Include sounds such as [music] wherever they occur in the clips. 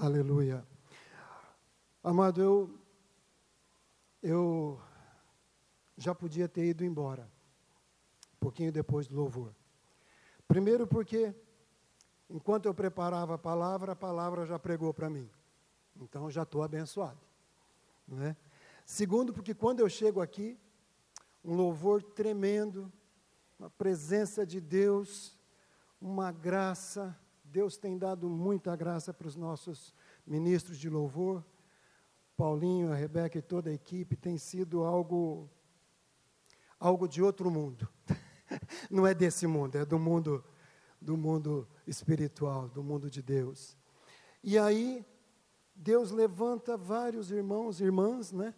Aleluia. Amado, eu, eu já podia ter ido embora, um pouquinho depois do louvor. Primeiro, porque enquanto eu preparava a palavra, a palavra já pregou para mim. Então já estou abençoado. Não é? Segundo, porque quando eu chego aqui, um louvor tremendo, uma presença de Deus, uma graça. Deus tem dado muita graça para os nossos ministros de louvor. Paulinho, a Rebeca e toda a equipe tem sido algo algo de outro mundo. [laughs] Não é desse mundo, é do mundo do mundo espiritual, do mundo de Deus. E aí Deus levanta vários irmãos e irmãs, né,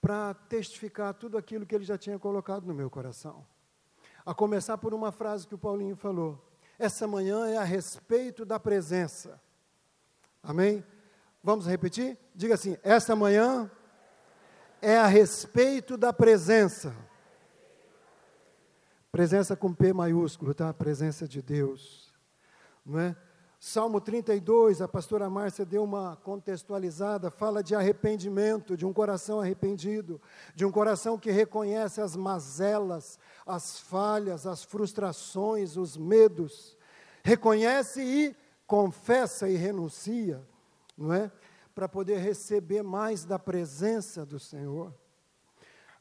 para testificar tudo aquilo que ele já tinha colocado no meu coração. A começar por uma frase que o Paulinho falou: essa manhã é a respeito da presença. Amém? Vamos repetir? Diga assim: esta manhã é a respeito da presença. Presença com P maiúsculo, tá? Presença de Deus. Não é? Salmo 32, a pastora Márcia deu uma contextualizada, fala de arrependimento, de um coração arrependido, de um coração que reconhece as mazelas, as falhas, as frustrações, os medos, reconhece e confessa e renuncia, não é? Para poder receber mais da presença do Senhor.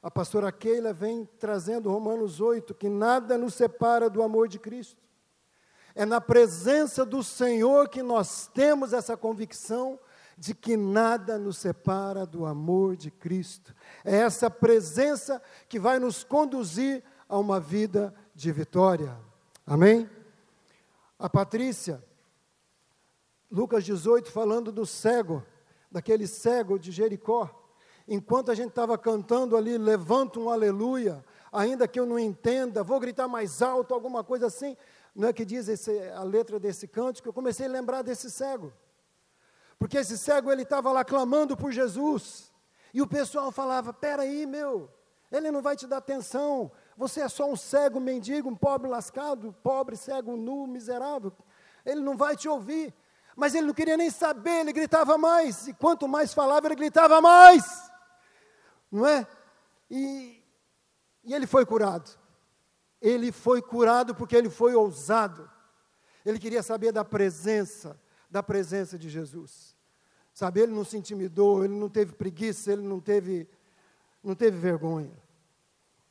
A pastora Keila vem trazendo Romanos 8, que nada nos separa do amor de Cristo. É na presença do Senhor que nós temos essa convicção de que nada nos separa do amor de Cristo. É essa presença que vai nos conduzir a uma vida de vitória. Amém? A Patrícia, Lucas 18, falando do cego, daquele cego de Jericó. Enquanto a gente estava cantando ali, levanta um aleluia, ainda que eu não entenda, vou gritar mais alto, alguma coisa assim não é que diz esse, a letra desse cântico, eu comecei a lembrar desse cego. Porque esse cego, ele estava lá clamando por Jesus. E o pessoal falava: peraí, meu, ele não vai te dar atenção. Você é só um cego mendigo, um pobre lascado, pobre, cego, nu, miserável. Ele não vai te ouvir. Mas ele não queria nem saber, ele gritava mais. E quanto mais falava, ele gritava mais. Não é? E, e ele foi curado. Ele foi curado porque ele foi ousado. Ele queria saber da presença, da presença de Jesus. Sabe, ele não se intimidou, ele não teve preguiça, ele não teve, não teve vergonha.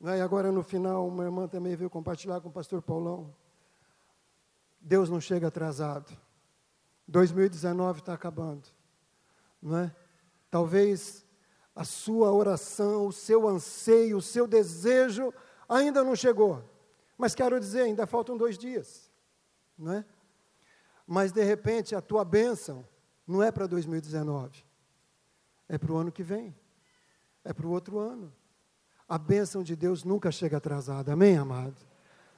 E agora no final, uma irmã também veio compartilhar com o pastor Paulão. Deus não chega atrasado. 2019 está acabando. Não é? Talvez a sua oração, o seu anseio, o seu desejo ainda não chegou. Mas quero dizer, ainda faltam dois dias, não é? Mas de repente a tua bênção não é para 2019, é para o ano que vem, é para o outro ano. A bênção de Deus nunca chega atrasada, amém, amado?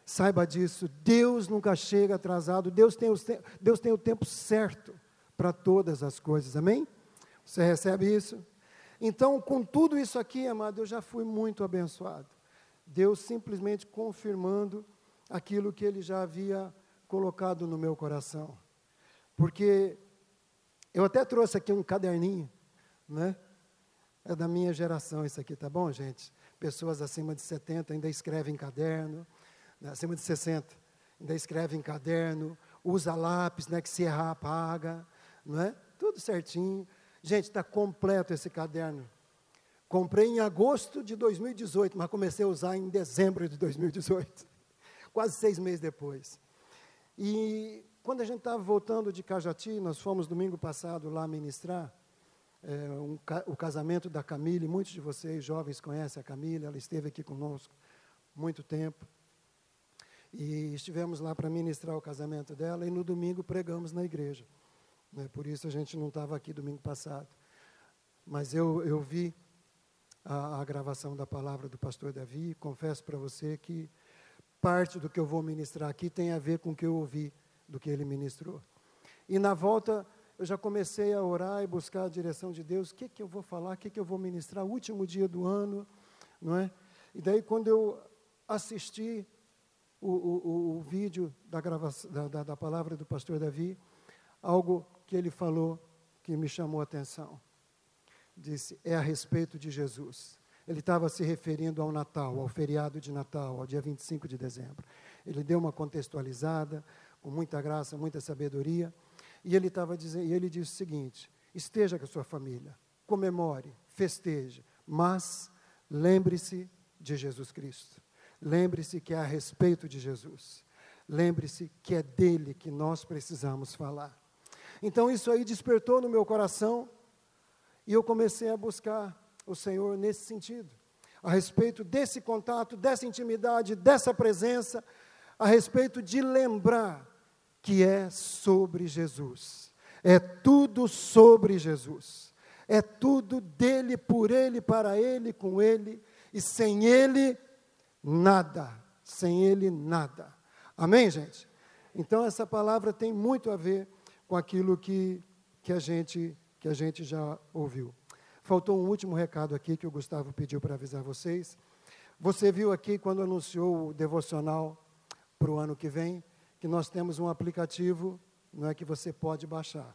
Saiba disso, Deus nunca chega atrasado, Deus tem, os, Deus tem o tempo certo para todas as coisas, amém? Você recebe isso? Então, com tudo isso aqui, amado, eu já fui muito abençoado. Deus simplesmente confirmando aquilo que ele já havia colocado no meu coração. Porque eu até trouxe aqui um caderninho, né? É da minha geração isso aqui, tá bom, gente? Pessoas acima de 70 ainda escrevem caderno, né? acima de 60 ainda escrevem caderno, usa lápis, né, que se errar apaga, não é? Tudo certinho. Gente, está completo esse caderno. Comprei em agosto de 2018, mas comecei a usar em dezembro de 2018, [laughs] quase seis meses depois. E quando a gente estava voltando de Cajati, nós fomos domingo passado lá ministrar é, um, o casamento da Camille. Muitos de vocês, jovens, conhecem a Camille, ela esteve aqui conosco muito tempo. E estivemos lá para ministrar o casamento dela e no domingo pregamos na igreja. Né? Por isso a gente não estava aqui domingo passado. Mas eu, eu vi a, a gravação da palavra do pastor Davi. Confesso para você que parte do que eu vou ministrar aqui tem a ver com o que eu ouvi do que ele ministrou. E na volta, eu já comecei a orar e buscar a direção de Deus. O que, que eu vou falar? O que, que eu vou ministrar? Último dia do ano, não é? E daí, quando eu assisti o, o, o vídeo da, gravação, da, da, da palavra do pastor Davi, algo que ele falou que me chamou a atenção. Disse: é a respeito de Jesus. Ele estava se referindo ao Natal, ao feriado de Natal, ao dia 25 de dezembro. Ele deu uma contextualizada, com muita graça, muita sabedoria, e ele estava dizendo, e ele disse o seguinte: esteja com a sua família, comemore, festeje, mas lembre-se de Jesus Cristo. Lembre-se que é a respeito de Jesus. Lembre-se que é dele que nós precisamos falar. Então isso aí despertou no meu coração e eu comecei a buscar o Senhor nesse sentido, a respeito desse contato, dessa intimidade, dessa presença, a respeito de lembrar que é sobre Jesus. É tudo sobre Jesus. É tudo dele, por ele, para ele, com ele, e sem ele, nada. Sem ele, nada. Amém, gente? Então, essa palavra tem muito a ver com aquilo que, que, a, gente, que a gente já ouviu. Faltou um último recado aqui que o Gustavo pediu para avisar vocês. Você viu aqui quando anunciou o devocional para o ano que vem, que nós temos um aplicativo, não é que você pode baixar.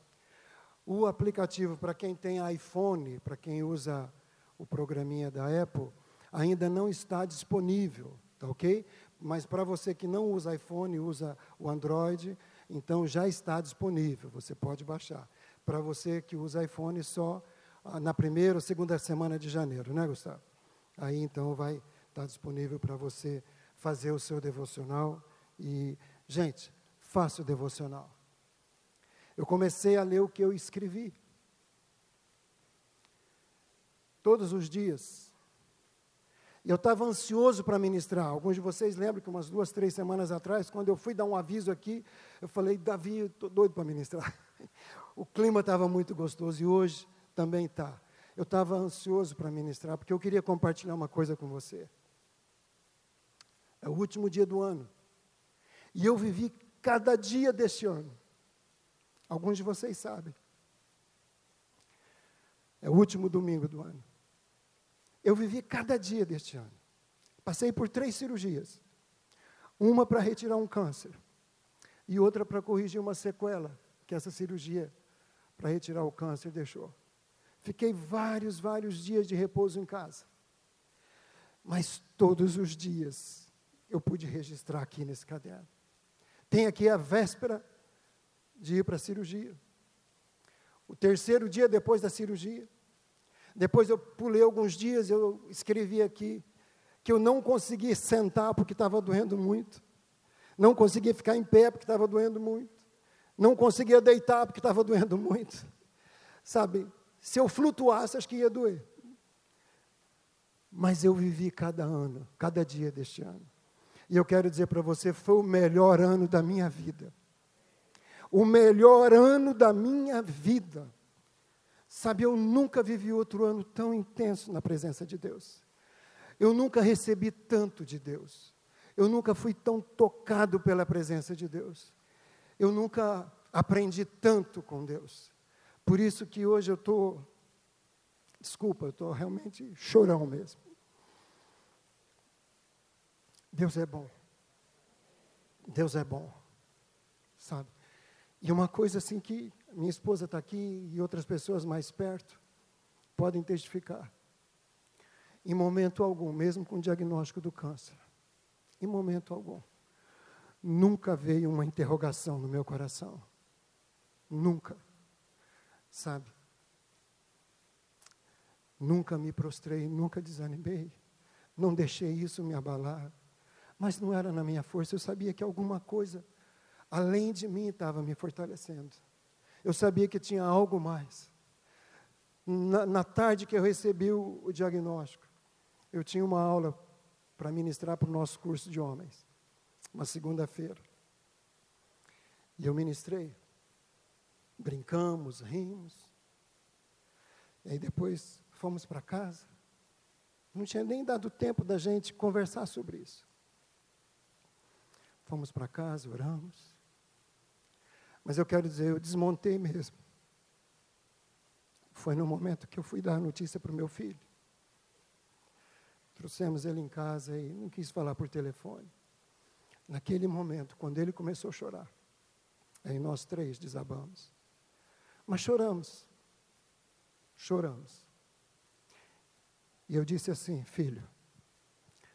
O aplicativo para quem tem iPhone, para quem usa o programinha da Apple, ainda não está disponível, tá ok? Mas para você que não usa iPhone, usa o Android, então já está disponível, você pode baixar. Para você que usa iPhone, só ah, na primeira ou segunda semana de janeiro, né, Gustavo? Aí então vai estar disponível para você fazer o seu devocional. E, gente, faça o devocional eu comecei a ler o que eu escrevi. Todos os dias. E eu estava ansioso para ministrar. Alguns de vocês lembram que umas duas, três semanas atrás, quando eu fui dar um aviso aqui, eu falei, Davi, estou doido para ministrar. [laughs] O clima estava muito gostoso e hoje também está. Eu estava ansioso para ministrar, porque eu queria compartilhar uma coisa com você. É o último dia do ano. E eu vivi cada dia deste ano. Alguns de vocês sabem. É o último domingo do ano. Eu vivi cada dia deste ano. Passei por três cirurgias. Uma para retirar um câncer. E outra para corrigir uma sequela que essa cirurgia para retirar o câncer deixou. Fiquei vários, vários dias de repouso em casa. Mas todos os dias eu pude registrar aqui nesse caderno. Tem aqui a véspera de ir para a cirurgia. O terceiro dia depois da cirurgia. Depois eu pulei alguns dias, eu escrevi aqui que eu não conseguia sentar porque estava doendo muito. Não conseguia ficar em pé porque estava doendo muito. Não conseguia deitar porque estava [laughs] doendo muito. Sabe, se eu flutuasse, acho que ia doer. Mas eu vivi cada ano, cada dia deste ano. E eu quero dizer para você, foi o melhor ano da minha vida o melhor ano da minha vida. Sabe, eu nunca vivi outro ano tão intenso na presença de Deus. Eu nunca recebi tanto de Deus. Eu nunca fui tão tocado pela presença de Deus. Eu nunca aprendi tanto com Deus. Por isso que hoje eu estou, desculpa, eu estou realmente chorão mesmo. Deus é bom. Deus é bom. Sabe? E uma coisa assim que minha esposa está aqui e outras pessoas mais perto podem testificar. Em momento algum, mesmo com o diagnóstico do câncer, em momento algum, nunca veio uma interrogação no meu coração. Nunca. Sabe? Nunca me prostrei, nunca desanimei, não deixei isso me abalar. Mas não era na minha força, eu sabia que alguma coisa além de mim estava me fortalecendo. Eu sabia que tinha algo mais. Na, na tarde que eu recebi o, o diagnóstico, eu tinha uma aula para ministrar para o nosso curso de homens, uma segunda-feira. E eu ministrei. Brincamos, rimos. E aí depois fomos para casa. Não tinha nem dado tempo da gente conversar sobre isso. Fomos para casa, oramos. Mas eu quero dizer, eu desmontei mesmo. Foi no momento que eu fui dar a notícia para o meu filho. Trouxemos ele em casa e não quis falar por telefone. Naquele momento, quando ele começou a chorar, aí nós três desabamos. Mas choramos, choramos. E eu disse assim: Filho,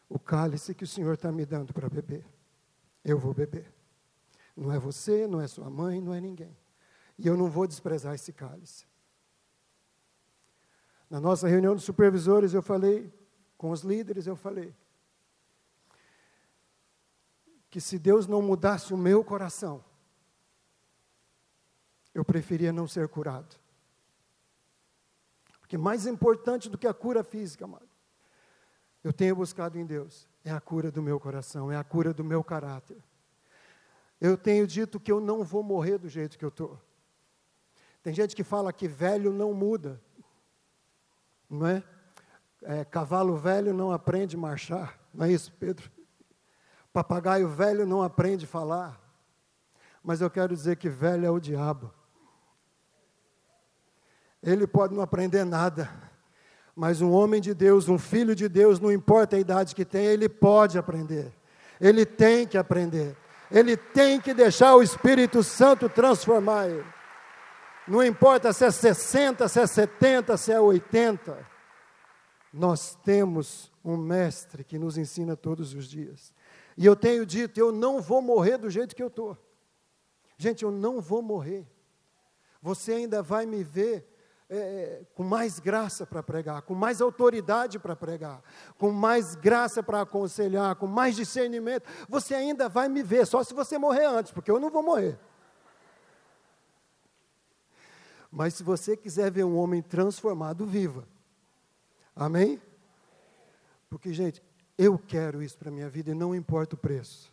o cálice que o Senhor está me dando para beber, eu vou beber. Não é você, não é sua mãe, não é ninguém. E eu não vou desprezar esse cálice. Na nossa reunião de supervisores, eu falei, com os líderes, eu falei, que se Deus não mudasse o meu coração, eu preferia não ser curado. Porque mais importante do que a cura física, amado, eu tenho buscado em Deus, é a cura do meu coração, é a cura do meu caráter. Eu tenho dito que eu não vou morrer do jeito que eu estou. Tem gente que fala que velho não muda, não é? é? Cavalo velho não aprende a marchar, não é isso, Pedro? Papagaio velho não aprende a falar, mas eu quero dizer que velho é o diabo. Ele pode não aprender nada, mas um homem de Deus, um filho de Deus, não importa a idade que tem, ele pode aprender. Ele tem que aprender. Ele tem que deixar o Espírito Santo transformar ele. Não importa se é 60, se é 70, se é 80. Nós temos um mestre que nos ensina todos os dias. E eu tenho dito, eu não vou morrer do jeito que eu estou. Gente, eu não vou morrer. Você ainda vai me ver é, com mais graça para pregar, com mais autoridade para pregar, com mais graça para aconselhar, com mais discernimento. Você ainda vai me ver, só se você morrer antes, porque eu não vou morrer. Mas se você quiser ver um homem transformado, viva. Amém? Porque, gente, eu quero isso para a minha vida e não importa o preço.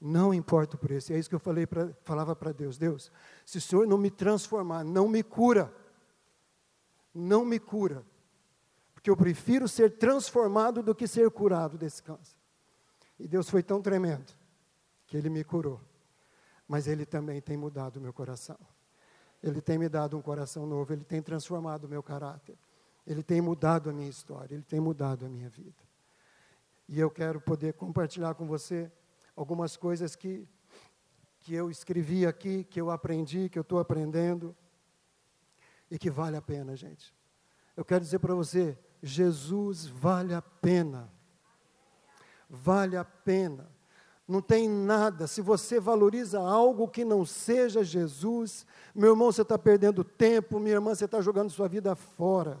Não importa o preço. E é isso que eu falei pra, falava para Deus. Deus, se o Senhor não me transformar, não me cura não me cura, porque eu prefiro ser transformado do que ser curado desse câncer. E Deus foi tão tremendo que Ele me curou, mas Ele também tem mudado o meu coração. Ele tem me dado um coração novo, Ele tem transformado o meu caráter, Ele tem mudado a minha história, Ele tem mudado a minha vida. E eu quero poder compartilhar com você algumas coisas que, que eu escrevi aqui, que eu aprendi, que eu estou aprendendo e que vale a pena, gente. Eu quero dizer para você, Jesus vale a pena. Vale a pena. Não tem nada. Se você valoriza algo que não seja Jesus, meu irmão, você está perdendo tempo, minha irmã, você está jogando sua vida fora.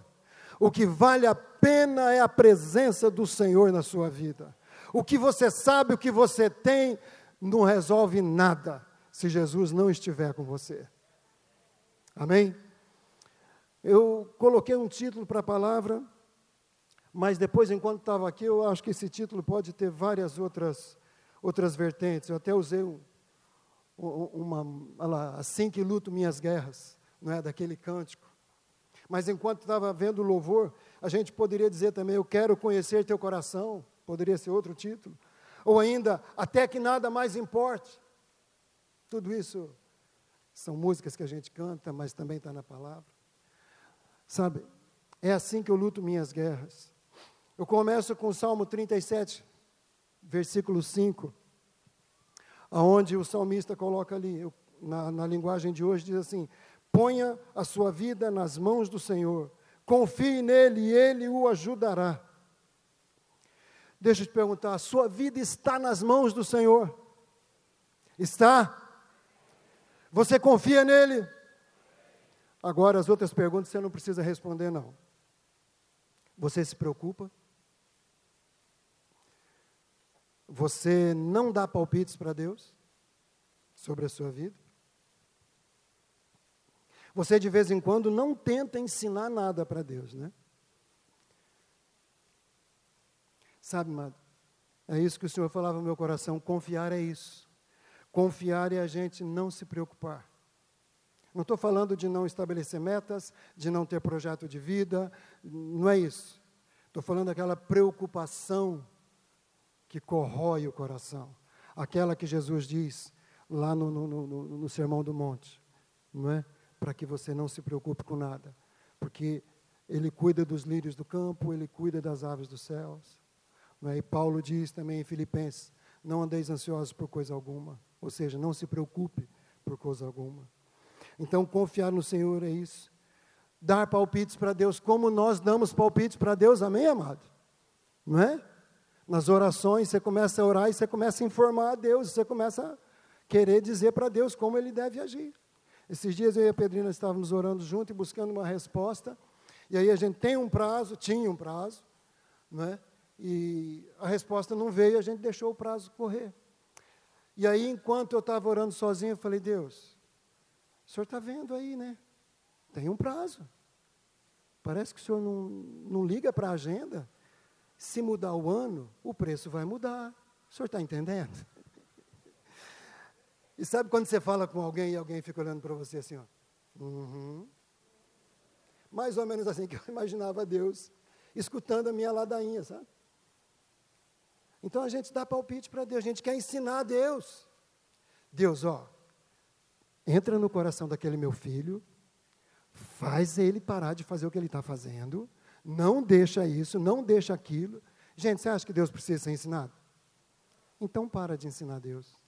O que vale a pena é a presença do Senhor na sua vida. O que você sabe, o que você tem, não resolve nada se Jesus não estiver com você. Amém? Eu coloquei um título para a palavra, mas depois, enquanto estava aqui, eu acho que esse título pode ter várias outras, outras vertentes. Eu até usei um, uma, assim que luto minhas guerras, não é, daquele cântico. Mas enquanto estava vendo o louvor, a gente poderia dizer também, eu quero conhecer teu coração, poderia ser outro título. Ou ainda, até que nada mais importe. Tudo isso são músicas que a gente canta, mas também está na palavra. Sabe, é assim que eu luto minhas guerras. Eu começo com o Salmo 37, versículo 5, aonde o salmista coloca ali, eu, na, na linguagem de hoje, diz assim: ponha a sua vida nas mãos do Senhor, confie nele e ele o ajudará. Deixa eu te perguntar: a sua vida está nas mãos do Senhor? Está? Você confia nele? Agora, as outras perguntas você não precisa responder, não. Você se preocupa? Você não dá palpites para Deus sobre a sua vida? Você de vez em quando não tenta ensinar nada para Deus, né? Sabe, amado, é isso que o Senhor falava no meu coração: confiar é isso. Confiar é a gente não se preocupar. Não estou falando de não estabelecer metas, de não ter projeto de vida, não é isso. Estou falando daquela preocupação que corrói o coração, aquela que Jesus diz lá no, no, no, no Sermão do Monte, não é? Para que você não se preocupe com nada, porque Ele cuida dos lírios do campo, Ele cuida das aves dos céus. Não é? E Paulo diz também em Filipenses: não andeis ansiosos por coisa alguma, ou seja, não se preocupe por coisa alguma. Então, confiar no Senhor é isso. dar palpites para Deus como nós damos palpites para Deus, amém, amado? Não é? Nas orações, você começa a orar e você começa a informar a Deus, você começa a querer dizer para Deus como ele deve agir. Esses dias eu e a Pedrina estávamos orando junto e buscando uma resposta, e aí a gente tem um prazo, tinha um prazo, né? e a resposta não veio, a gente deixou o prazo correr. E aí, enquanto eu estava orando sozinho, eu falei, Deus, o senhor está vendo aí, né? Tem um prazo. Parece que o senhor não, não liga para a agenda. Se mudar o ano, o preço vai mudar. O senhor está entendendo? E sabe quando você fala com alguém e alguém fica olhando para você assim, ó? Uhum. Mais ou menos assim que eu [laughs] imaginava Deus escutando a minha ladainha, sabe? Então a gente dá palpite para Deus, a gente quer ensinar a Deus. Deus, ó, entra no coração daquele meu filho, faz ele parar de fazer o que ele está fazendo, não deixa isso, não deixa aquilo. Gente, você acha que Deus precisa ser ensinado? Então para de ensinar Deus.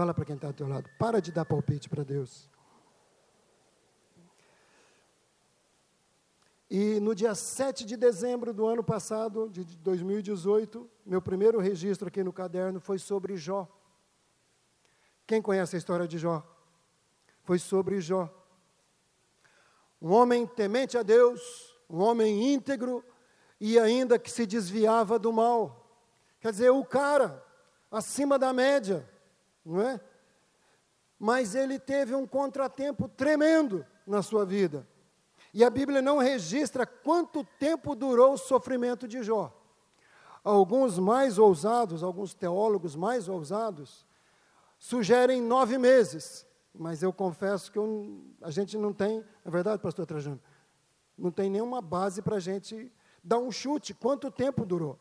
Fala para quem está ao teu lado, para de dar palpite para Deus. E no dia 7 de dezembro do ano passado, de 2018, meu primeiro registro aqui no caderno foi sobre Jó. Quem conhece a história de Jó? Foi sobre Jó. Um homem temente a Deus, um homem íntegro e ainda que se desviava do mal. Quer dizer, o cara acima da média, não é? Mas ele teve um contratempo tremendo na sua vida. E a Bíblia não registra quanto tempo durou o sofrimento de Jó. Alguns mais ousados, alguns teólogos mais ousados, sugerem nove meses. Mas eu confesso que eu, a gente não tem, é verdade, pastor Trajano? Não tem nenhuma base para a gente dar um chute. Quanto tempo durou?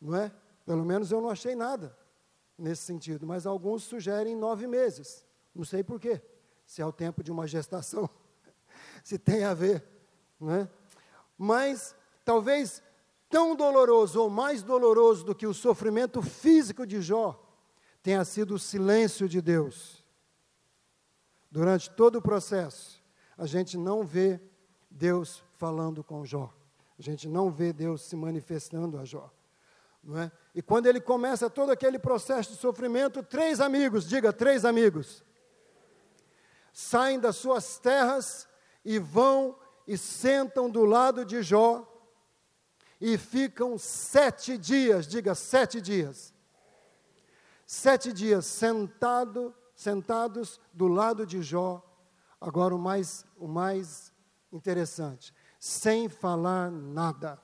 Não é? Pelo menos eu não achei nada nesse sentido. Mas alguns sugerem nove meses. Não sei porquê. Se é o tempo de uma gestação [laughs] se tem a ver. Né? Mas talvez tão doloroso ou mais doloroso do que o sofrimento físico de Jó tenha sido o silêncio de Deus. Durante todo o processo, a gente não vê Deus falando com Jó. A gente não vê Deus se manifestando a Jó. Não é? E quando ele começa todo aquele processo de sofrimento, três amigos, diga três amigos, saem das suas terras e vão e sentam do lado de Jó e ficam sete dias, diga sete dias, sete dias sentado, sentados do lado de Jó. Agora o mais, o mais interessante, sem falar nada,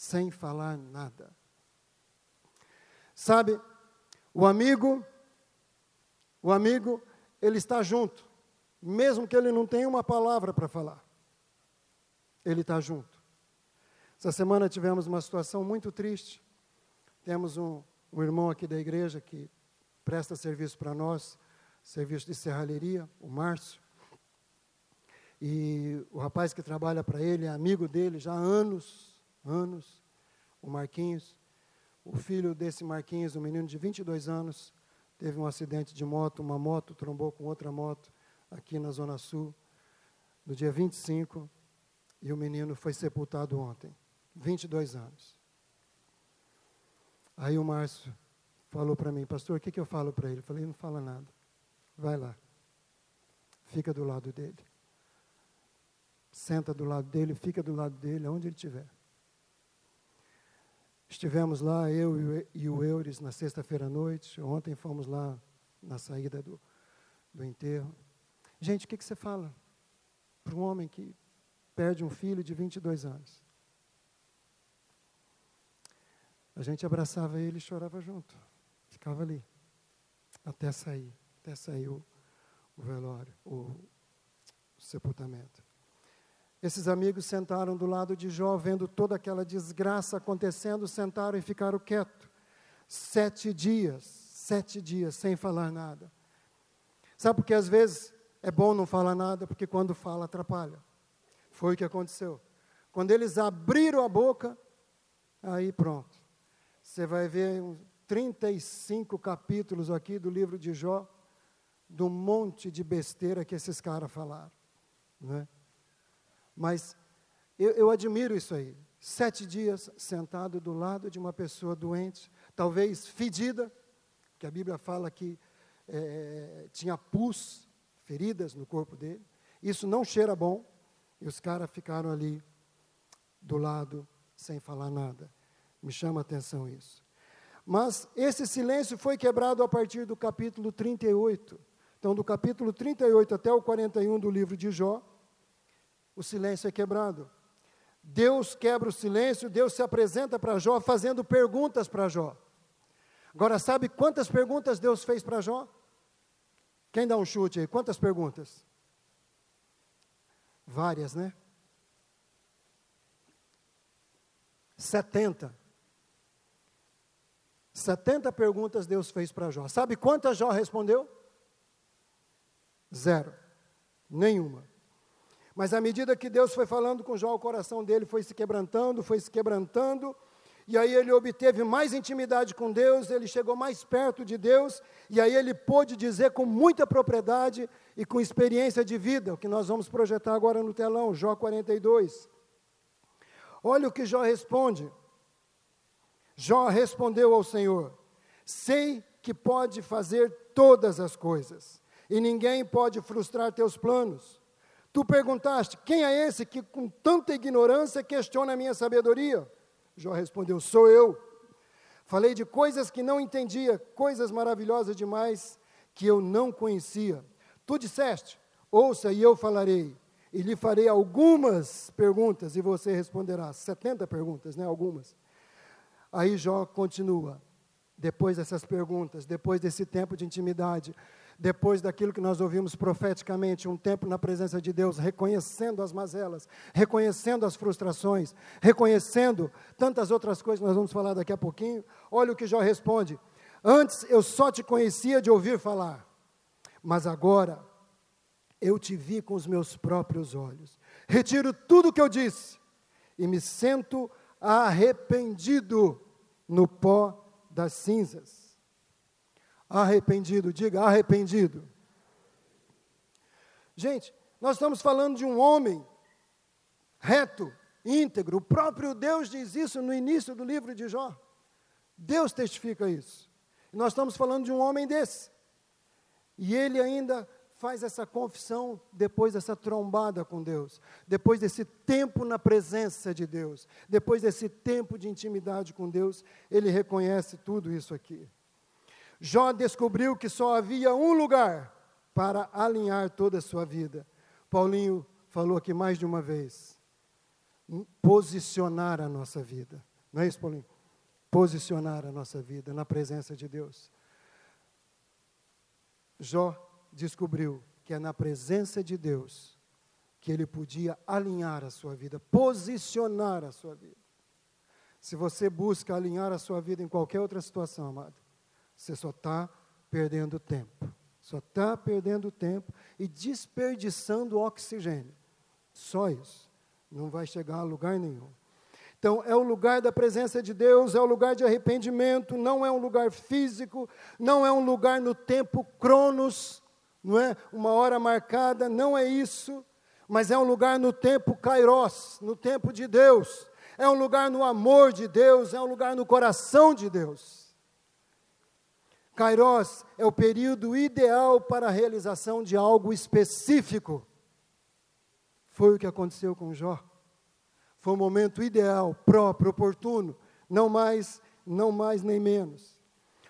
sem falar nada. Sabe, o amigo, o amigo, ele está junto mesmo que ele não tenha uma palavra para falar. Ele está junto. Essa semana tivemos uma situação muito triste. Temos um, um irmão aqui da igreja que presta serviço para nós, serviço de serralheria, o Márcio. E o rapaz que trabalha para ele é amigo dele já há anos, anos, o Marquinhos. O filho desse Marquinhos, um menino de 22 anos, teve um acidente de moto, uma moto trombou com outra moto aqui na Zona Sul, no dia 25, e o menino foi sepultado ontem, 22 anos. Aí o Márcio falou para mim, pastor, o que, que eu falo para ele? Eu falei, não fala nada, vai lá, fica do lado dele. Senta do lado dele, fica do lado dele, aonde ele estiver. Estivemos lá, eu e o Eures, na sexta-feira à noite. Ontem fomos lá na saída do, do enterro. Gente, o que, que você fala para um homem que perde um filho de 22 anos? A gente abraçava ele e chorava junto. Ficava ali. Até sair. Até sair o, o velório, o, o sepultamento. Esses amigos sentaram do lado de Jó, vendo toda aquela desgraça acontecendo, sentaram e ficaram quietos. Sete dias, sete dias, sem falar nada. Sabe porque às vezes é bom não falar nada, porque quando fala, atrapalha. Foi o que aconteceu. Quando eles abriram a boca, aí pronto. Você vai ver 35 capítulos aqui do livro de Jó, do monte de besteira que esses caras falaram. Né? Mas eu, eu admiro isso aí. Sete dias sentado do lado de uma pessoa doente, talvez fedida, que a Bíblia fala que é, tinha pus, feridas no corpo dele. Isso não cheira bom. E os caras ficaram ali do lado sem falar nada. Me chama a atenção isso. Mas esse silêncio foi quebrado a partir do capítulo 38. Então, do capítulo 38 até o 41 do livro de Jó, o silêncio é quebrado. Deus quebra o silêncio, Deus se apresenta para Jó fazendo perguntas para Jó. Agora, sabe quantas perguntas Deus fez para Jó? Quem dá um chute aí? Quantas perguntas? Várias, né? 70. 70 perguntas Deus fez para Jó. Sabe quantas Jó respondeu? Zero. Nenhuma. Mas à medida que Deus foi falando com Jó, o coração dele foi se quebrantando, foi se quebrantando, e aí ele obteve mais intimidade com Deus, ele chegou mais perto de Deus, e aí ele pôde dizer com muita propriedade e com experiência de vida, o que nós vamos projetar agora no telão, Jó 42. Olha o que Jó responde. Jó respondeu ao Senhor: Sei que pode fazer todas as coisas, e ninguém pode frustrar teus planos. Tu perguntaste: Quem é esse que com tanta ignorância questiona a minha sabedoria? Jó respondeu: Sou eu. Falei de coisas que não entendia, coisas maravilhosas demais que eu não conhecia. Tu disseste: Ouça e eu falarei e lhe farei algumas perguntas e você responderá. 70 perguntas, né? Algumas. Aí Jó continua. Depois dessas perguntas, depois desse tempo de intimidade, depois daquilo que nós ouvimos profeticamente, um tempo na presença de Deus, reconhecendo as mazelas, reconhecendo as frustrações, reconhecendo tantas outras coisas que nós vamos falar daqui a pouquinho. Olha o que Jó responde: Antes eu só te conhecia de ouvir falar, mas agora eu te vi com os meus próprios olhos. Retiro tudo o que eu disse e me sento arrependido no pó das cinzas. Arrependido, diga arrependido. Gente, nós estamos falando de um homem reto, íntegro. O próprio Deus diz isso no início do livro de Jó. Deus testifica isso. Nós estamos falando de um homem desse. E ele ainda faz essa confissão depois dessa trombada com Deus, depois desse tempo na presença de Deus, depois desse tempo de intimidade com Deus, ele reconhece tudo isso aqui. Jó descobriu que só havia um lugar para alinhar toda a sua vida. Paulinho falou aqui mais de uma vez. Posicionar a nossa vida. Não é isso, Paulinho? Posicionar a nossa vida na presença de Deus. Jó descobriu que é na presença de Deus que ele podia alinhar a sua vida, posicionar a sua vida. Se você busca alinhar a sua vida em qualquer outra situação, amado, você só está perdendo tempo. Só está perdendo tempo e desperdiçando oxigênio. Só isso. Não vai chegar a lugar nenhum. Então, é o lugar da presença de Deus, é o lugar de arrependimento, não é um lugar físico, não é um lugar no tempo cronos, não é uma hora marcada, não é isso, mas é um lugar no tempo kairos, no tempo de Deus, é um lugar no amor de Deus, é um lugar no coração de Deus. Kairos é o período ideal para a realização de algo específico. Foi o que aconteceu com Jó. Foi o momento ideal, próprio, oportuno, não mais, não mais nem menos.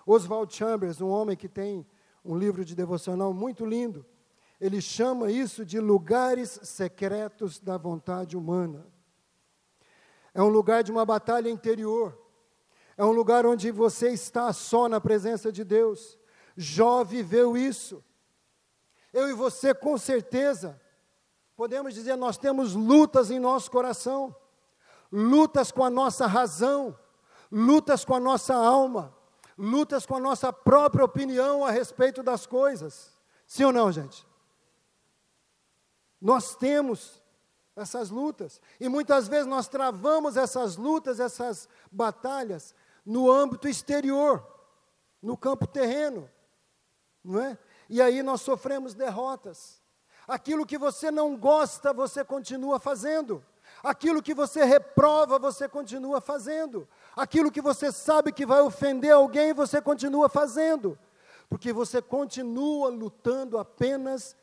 Oswald Chambers, um homem que tem um livro de devocional muito lindo. Ele chama isso de lugares secretos da vontade humana. É um lugar de uma batalha interior. É um lugar onde você está só na presença de Deus. Jó viveu isso. Eu e você, com certeza, podemos dizer, nós temos lutas em nosso coração, lutas com a nossa razão, lutas com a nossa alma, lutas com a nossa própria opinião a respeito das coisas. Sim ou não, gente? Nós temos essas lutas. E muitas vezes nós travamos essas lutas, essas batalhas, no âmbito exterior, no campo terreno. Não é? E aí nós sofremos derrotas. Aquilo que você não gosta, você continua fazendo. Aquilo que você reprova, você continua fazendo. Aquilo que você sabe que vai ofender alguém, você continua fazendo. Porque você continua lutando apenas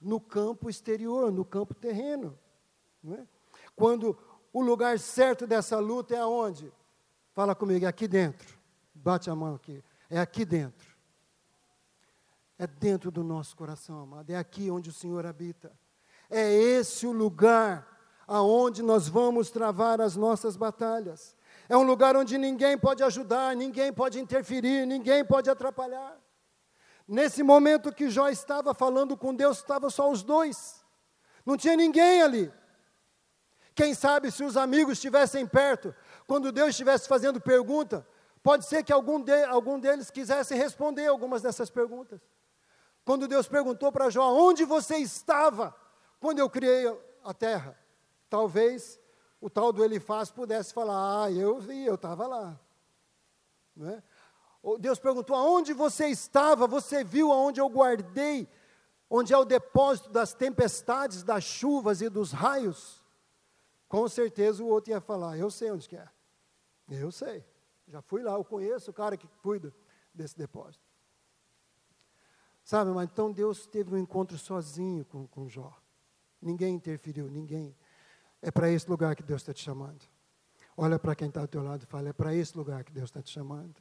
no campo exterior, no campo terreno. É? Quando o lugar certo dessa luta é aonde? Fala comigo, é aqui dentro. Bate a mão aqui. É aqui dentro. É dentro do nosso coração, amado. É aqui onde o Senhor habita. É esse o lugar aonde nós vamos travar as nossas batalhas. É um lugar onde ninguém pode ajudar, ninguém pode interferir, ninguém pode atrapalhar. Nesse momento que Jó estava falando com Deus, estavam só os dois. Não tinha ninguém ali. Quem sabe se os amigos estivessem perto, quando Deus estivesse fazendo pergunta, pode ser que algum, de, algum deles quisesse responder algumas dessas perguntas. Quando Deus perguntou para Jó: Onde você estava quando eu criei a terra? Talvez o tal do Elifaz pudesse falar: Ah, eu vi, eu estava lá. Não é? Deus perguntou: Aonde você estava? Você viu aonde eu guardei, onde é o depósito das tempestades, das chuvas e dos raios? Com certeza o outro ia falar: Eu sei onde que é. Eu sei. Já fui lá, eu conheço o cara que cuida desse depósito. Sabe, mas então Deus teve um encontro sozinho com, com Jó. Ninguém interferiu, ninguém. É para esse lugar que Deus está te chamando. Olha para quem está ao teu lado e fala: é para esse lugar que Deus está te chamando.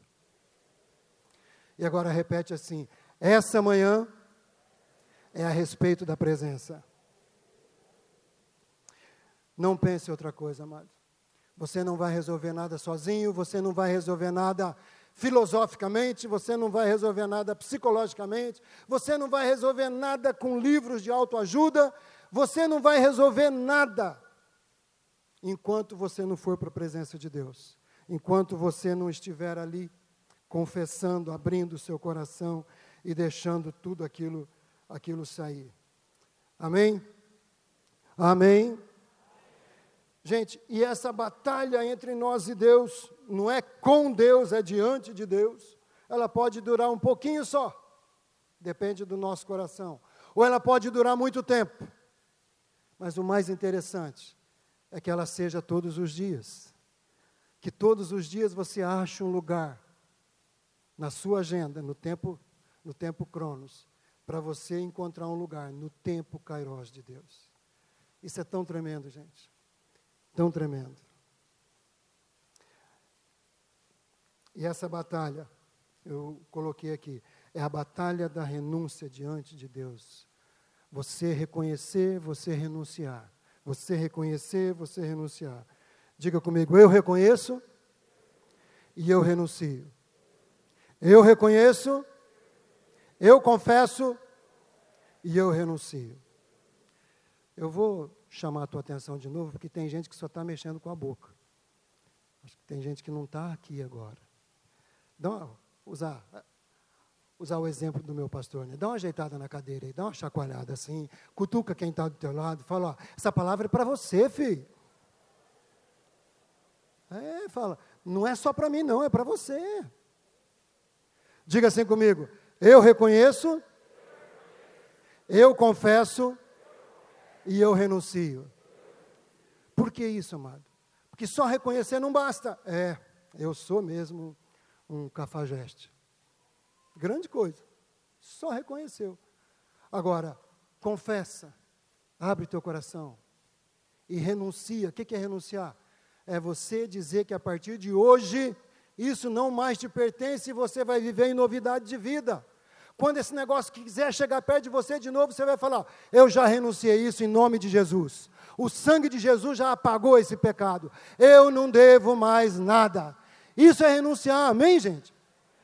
E agora repete assim: essa manhã é a respeito da presença. Não pense outra coisa, amado. Você não vai resolver nada sozinho, você não vai resolver nada filosoficamente, você não vai resolver nada psicologicamente, você não vai resolver nada com livros de autoajuda, você não vai resolver nada enquanto você não for para a presença de Deus, enquanto você não estiver ali confessando, abrindo o seu coração e deixando tudo aquilo aquilo sair. Amém? Amém. Gente, e essa batalha entre nós e Deus, não é com Deus, é diante de Deus. Ela pode durar um pouquinho só, depende do nosso coração. Ou ela pode durar muito tempo. Mas o mais interessante é que ela seja todos os dias. Que todos os dias você ache um lugar na sua agenda, no tempo, no tempo Cronos, para você encontrar um lugar no tempo Kairos de Deus. Isso é tão tremendo, gente tão tremendo. E essa batalha, eu coloquei aqui, é a batalha da renúncia diante de Deus. Você reconhecer, você renunciar. Você reconhecer, você renunciar. Diga comigo, eu reconheço e eu renuncio. Eu reconheço, eu confesso e eu renuncio. Eu vou chamar a tua atenção de novo, porque tem gente que só está mexendo com a boca. Acho que tem gente que não está aqui agora. Dá uma, usar, usar o exemplo do meu pastor, né? Dá uma ajeitada na cadeira aí, dá uma chacoalhada assim, cutuca quem está do teu lado, fala, ó, essa palavra é para você, filho. É, fala, não é só para mim não, é para você. Diga assim comigo, eu reconheço, eu confesso e eu renuncio. Por que isso, amado? Porque só reconhecer não basta. É, eu sou mesmo um cafajeste. Grande coisa. Só reconheceu. Agora, confessa, abre teu coração e renuncia. O que é renunciar? É você dizer que a partir de hoje isso não mais te pertence e você vai viver em novidade de vida. Quando esse negócio quiser chegar perto de você de novo, você vai falar: Eu já renunciei isso em nome de Jesus. O sangue de Jesus já apagou esse pecado. Eu não devo mais nada. Isso é renunciar, amém, gente?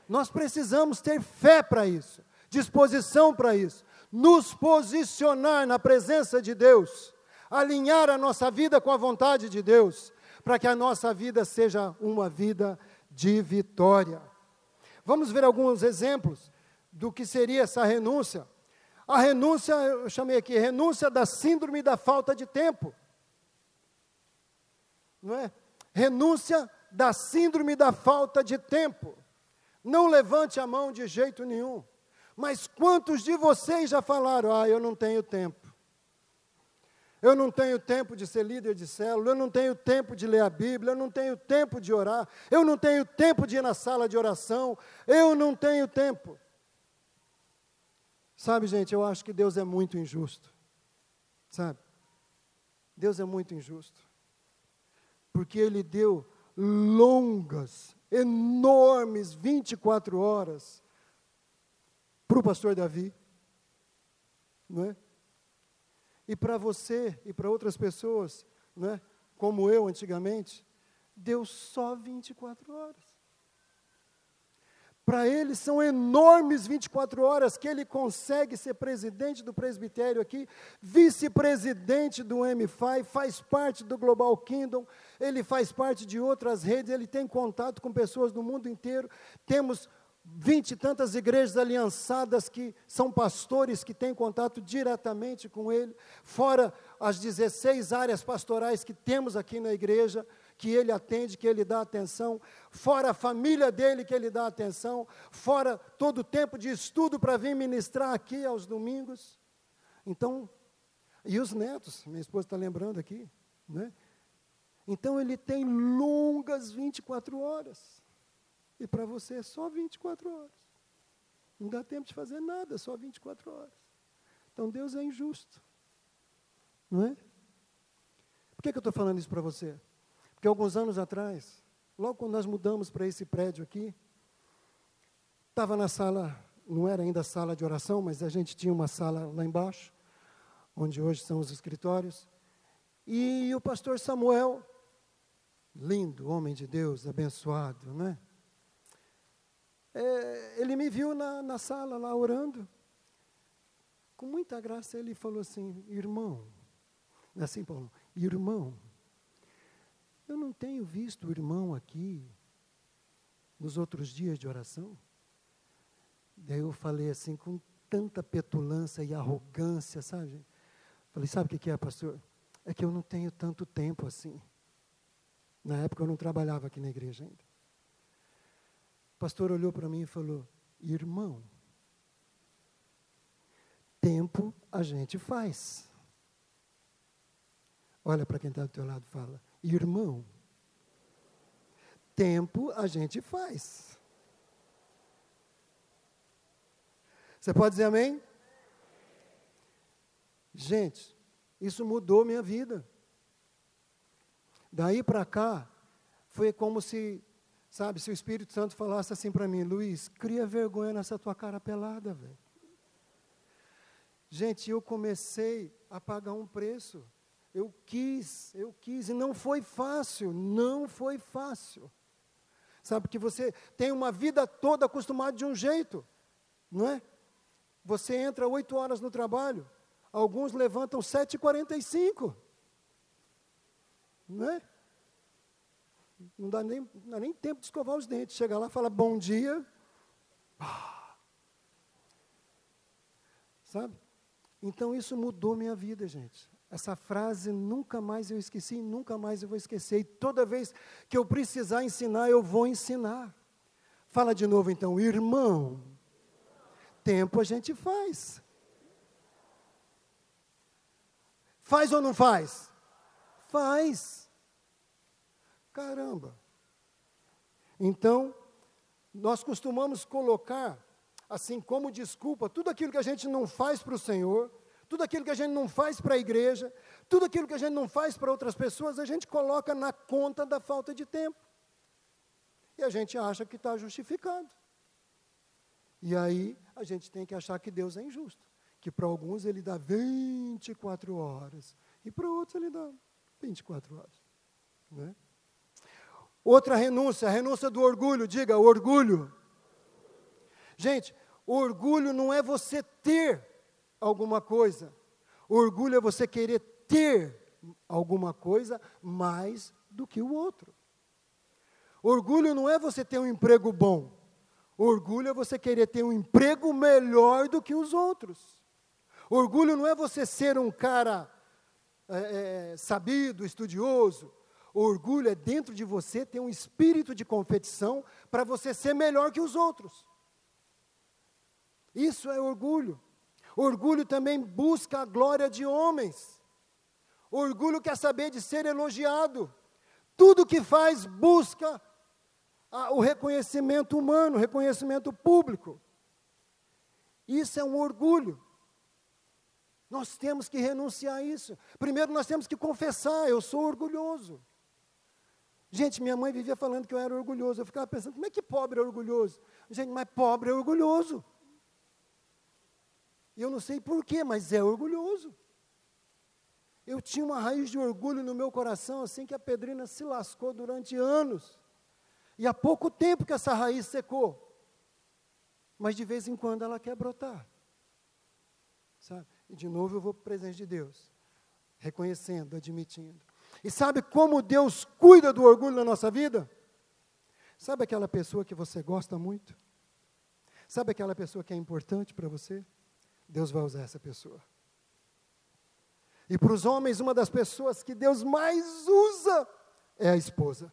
Nós precisamos ter fé para isso, disposição para isso, nos posicionar na presença de Deus, alinhar a nossa vida com a vontade de Deus, para que a nossa vida seja uma vida de vitória. Vamos ver alguns exemplos do que seria essa renúncia. A renúncia, eu chamei aqui, renúncia da síndrome da falta de tempo. Não é? Renúncia da síndrome da falta de tempo. Não levante a mão de jeito nenhum. Mas quantos de vocês já falaram: "Ah, eu não tenho tempo"? Eu não tenho tempo de ser líder de célula, eu não tenho tempo de ler a Bíblia, eu não tenho tempo de orar, eu não tenho tempo de ir na sala de oração, eu não tenho tempo. Sabe, gente, eu acho que Deus é muito injusto. Sabe? Deus é muito injusto. Porque Ele deu longas, enormes 24 horas para o pastor Davi. Não é? E para você e para outras pessoas, não é? como eu antigamente, deu só 24 horas. Para ele são enormes 24 horas que ele consegue ser presidente do presbitério aqui, vice-presidente do M5, faz parte do Global Kingdom, ele faz parte de outras redes, ele tem contato com pessoas do mundo inteiro. Temos vinte e tantas igrejas aliançadas que são pastores que têm contato diretamente com ele, fora as 16 áreas pastorais que temos aqui na igreja, que ele atende, que ele dá atenção, fora a família dele que ele dá atenção, fora todo o tempo de estudo para vir ministrar aqui aos domingos. Então, e os netos, minha esposa está lembrando aqui, né? Então ele tem longas 24 horas. E para você é só 24 horas. Não dá tempo de fazer nada, só 24 horas. Então Deus é injusto. Não é? Por que, que eu estou falando isso para você? Porque alguns anos atrás, logo quando nós mudamos para esse prédio aqui, estava na sala, não era ainda sala de oração, mas a gente tinha uma sala lá embaixo, onde hoje são os escritórios, e o pastor Samuel, lindo, homem de Deus, abençoado, né? é, ele me viu na, na sala lá orando. Com muita graça ele falou assim, irmão, é assim Paulo, irmão, eu não tenho visto o irmão aqui nos outros dias de oração. Daí eu falei assim com tanta petulância e arrogância, sabe? Falei, sabe o que é, pastor? É que eu não tenho tanto tempo assim. Na época eu não trabalhava aqui na igreja ainda pastor olhou para mim e falou: Irmão, tempo a gente faz. Olha para quem está do teu lado e fala: Irmão, tempo a gente faz. Você pode dizer amém? Gente, isso mudou minha vida. Daí para cá, foi como se Sabe, se o Espírito Santo falasse assim para mim, Luiz, cria vergonha nessa tua cara pelada, velho. Gente, eu comecei a pagar um preço. Eu quis, eu quis, e não foi fácil, não foi fácil. Sabe, que você tem uma vida toda acostumado de um jeito, não é? Você entra oito horas no trabalho, alguns levantam sete e quarenta e cinco, não é? não dá nem, não dá nem tempo de escovar os dentes. Chega lá, fala bom dia. Sabe? Então isso mudou minha vida, gente. Essa frase nunca mais eu esqueci, nunca mais eu vou esquecer. E toda vez que eu precisar ensinar, eu vou ensinar. Fala de novo então, irmão. Tempo a gente faz. Faz ou não faz? Faz. Caramba! Então, nós costumamos colocar, assim como desculpa, tudo aquilo que a gente não faz para o Senhor, tudo aquilo que a gente não faz para a igreja, tudo aquilo que a gente não faz para outras pessoas, a gente coloca na conta da falta de tempo. E a gente acha que está justificado. E aí a gente tem que achar que Deus é injusto. Que para alguns ele dá 24 horas. E para outros ele dá 24 horas. Né? Outra renúncia, a renúncia do orgulho, diga orgulho. Gente, orgulho não é você ter alguma coisa, orgulho é você querer ter alguma coisa mais do que o outro. Orgulho não é você ter um emprego bom, orgulho é você querer ter um emprego melhor do que os outros. Orgulho não é você ser um cara é, é, sabido, estudioso. Orgulho é dentro de você ter um espírito de competição para você ser melhor que os outros. Isso é orgulho. Orgulho também busca a glória de homens. Orgulho quer saber de ser elogiado. Tudo que faz busca a, o reconhecimento humano, o reconhecimento público. Isso é um orgulho. Nós temos que renunciar a isso. Primeiro, nós temos que confessar: eu sou orgulhoso. Gente, minha mãe vivia falando que eu era orgulhoso. Eu ficava pensando: como é que pobre é orgulhoso? Gente, mas pobre é orgulhoso. Eu não sei porquê, mas é orgulhoso. Eu tinha uma raiz de orgulho no meu coração, assim que a pedrina se lascou durante anos. E há pouco tempo que essa raiz secou. Mas de vez em quando ela quer brotar. Sabe? E de novo eu vou para o presente de Deus, reconhecendo, admitindo. E sabe como Deus cuida do orgulho na nossa vida? Sabe aquela pessoa que você gosta muito? Sabe aquela pessoa que é importante para você? Deus vai usar essa pessoa. E para os homens, uma das pessoas que Deus mais usa é a esposa.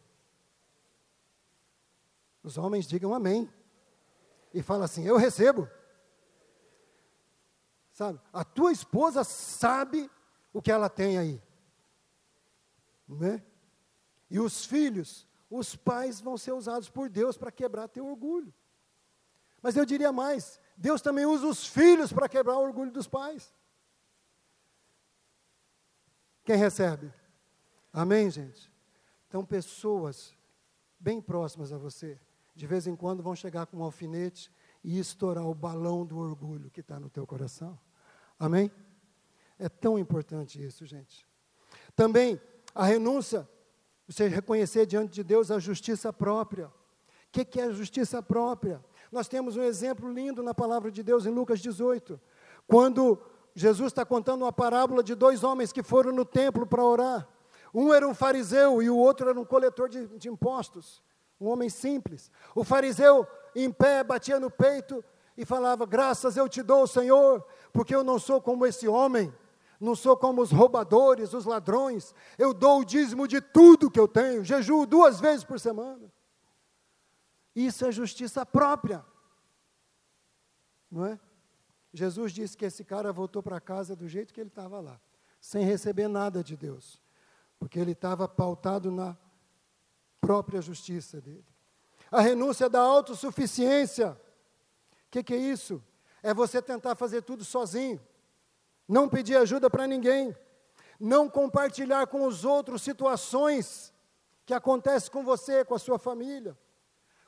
Os homens digam amém. E fala assim: Eu recebo. Sabe? A tua esposa sabe o que ela tem aí. Né? E os filhos, os pais vão ser usados por Deus para quebrar teu orgulho. Mas eu diria mais: Deus também usa os filhos para quebrar o orgulho dos pais. Quem recebe? Amém, gente? Então, pessoas bem próximas a você, de vez em quando vão chegar com um alfinete e estourar o balão do orgulho que está no teu coração. Amém? É tão importante isso, gente. Também a renúncia, você reconhecer diante de Deus a justiça própria. O que, que é a justiça própria? Nós temos um exemplo lindo na palavra de Deus em Lucas 18, quando Jesus está contando uma parábola de dois homens que foram no templo para orar. Um era um fariseu e o outro era um coletor de, de impostos, um homem simples. O fariseu, em pé, batia no peito e falava: Graças eu te dou, Senhor, porque eu não sou como esse homem não sou como os roubadores, os ladrões, eu dou o dízimo de tudo que eu tenho, jejuo duas vezes por semana. Isso é justiça própria, não é? Jesus disse que esse cara voltou para casa do jeito que ele estava lá, sem receber nada de Deus, porque ele estava pautado na própria justiça dele. A renúncia da autossuficiência, o que, que é isso? É você tentar fazer tudo sozinho não pedir ajuda para ninguém, não compartilhar com os outros situações que acontecem com você, com a sua família.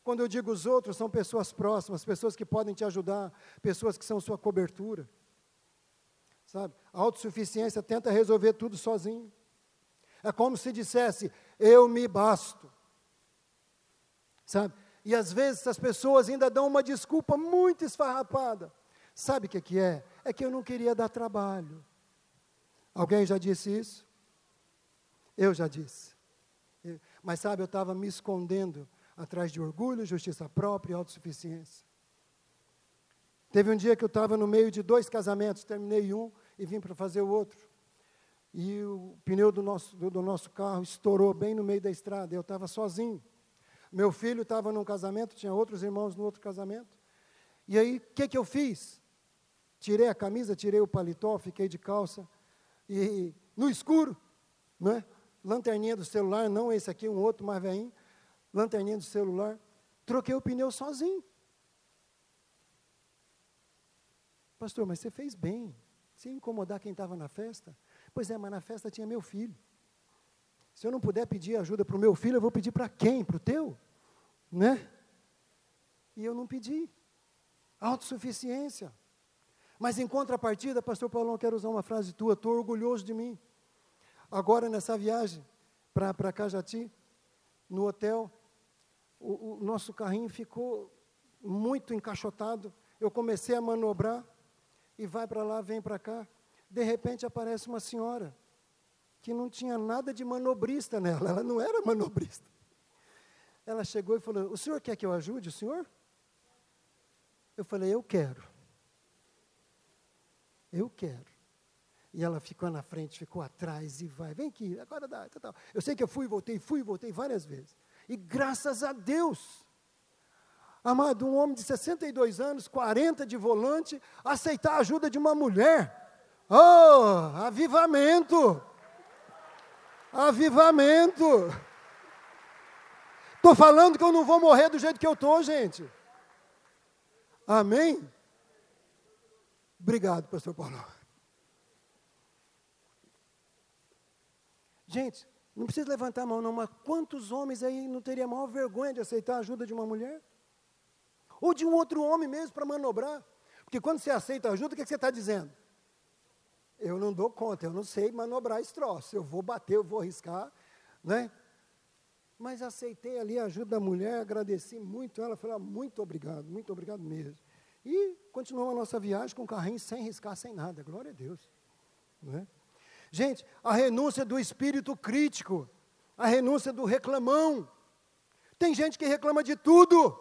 Quando eu digo os outros, são pessoas próximas, pessoas que podem te ajudar, pessoas que são sua cobertura. Sabe? A autossuficiência tenta resolver tudo sozinho. É como se dissesse, eu me basto. Sabe? E às vezes as pessoas ainda dão uma desculpa muito esfarrapada. Sabe o que, que é? É que eu não queria dar trabalho. Alguém já disse isso? Eu já disse. Mas sabe, eu estava me escondendo atrás de orgulho, justiça própria e autossuficiência. Teve um dia que eu estava no meio de dois casamentos, terminei um e vim para fazer o outro. E o pneu do nosso, do, do nosso carro estourou bem no meio da estrada, eu estava sozinho. Meu filho estava num casamento, tinha outros irmãos no outro casamento. E aí, o que, que eu fiz? tirei a camisa, tirei o paletó, fiquei de calça, e no escuro, né? lanterninha do celular, não esse aqui, um outro mais velhinho, lanterninha do celular, troquei o pneu sozinho. Pastor, mas você fez bem, sem incomodar quem estava na festa. Pois é, mas na festa tinha meu filho. Se eu não puder pedir ajuda para o meu filho, eu vou pedir para quem? Para o teu? Né? E eu não pedi. Autossuficiência. Mas em contrapartida, pastor Paulão, quero usar uma frase tua, estou orgulhoso de mim. Agora nessa viagem para Cajati, no hotel, o, o nosso carrinho ficou muito encaixotado. Eu comecei a manobrar e vai para lá, vem para cá. De repente aparece uma senhora que não tinha nada de manobrista nela, ela não era manobrista. Ela chegou e falou: O senhor quer que eu ajude o senhor? Eu falei: Eu quero. Eu quero. E ela ficou na frente, ficou atrás e vai, vem aqui, agora dá. Tal. Eu sei que eu fui, voltei, fui, voltei várias vezes. E graças a Deus, amado, um homem de 62 anos, 40 de volante, aceitar a ajuda de uma mulher. Oh, avivamento! Avivamento. Estou falando que eu não vou morrer do jeito que eu estou, gente. Amém? Obrigado, pastor Paulo. Gente, não precisa levantar a mão, não, mas quantos homens aí não teriam a maior vergonha de aceitar a ajuda de uma mulher? Ou de um outro homem mesmo para manobrar? Porque quando você aceita a ajuda, o que, você está dizendo? Eu não dou conta, eu não sei manobrar esse troço. Eu vou bater, eu vou arriscar, né? Mas aceitei ali a ajuda da mulher, agradeci muito ela, falei, ah, muito obrigado, muito obrigado mesmo. E continuamos a nossa viagem com o carrinho sem riscar, sem nada, glória a Deus. Né? Gente, a renúncia do espírito crítico, a renúncia do reclamão. Tem gente que reclama de tudo.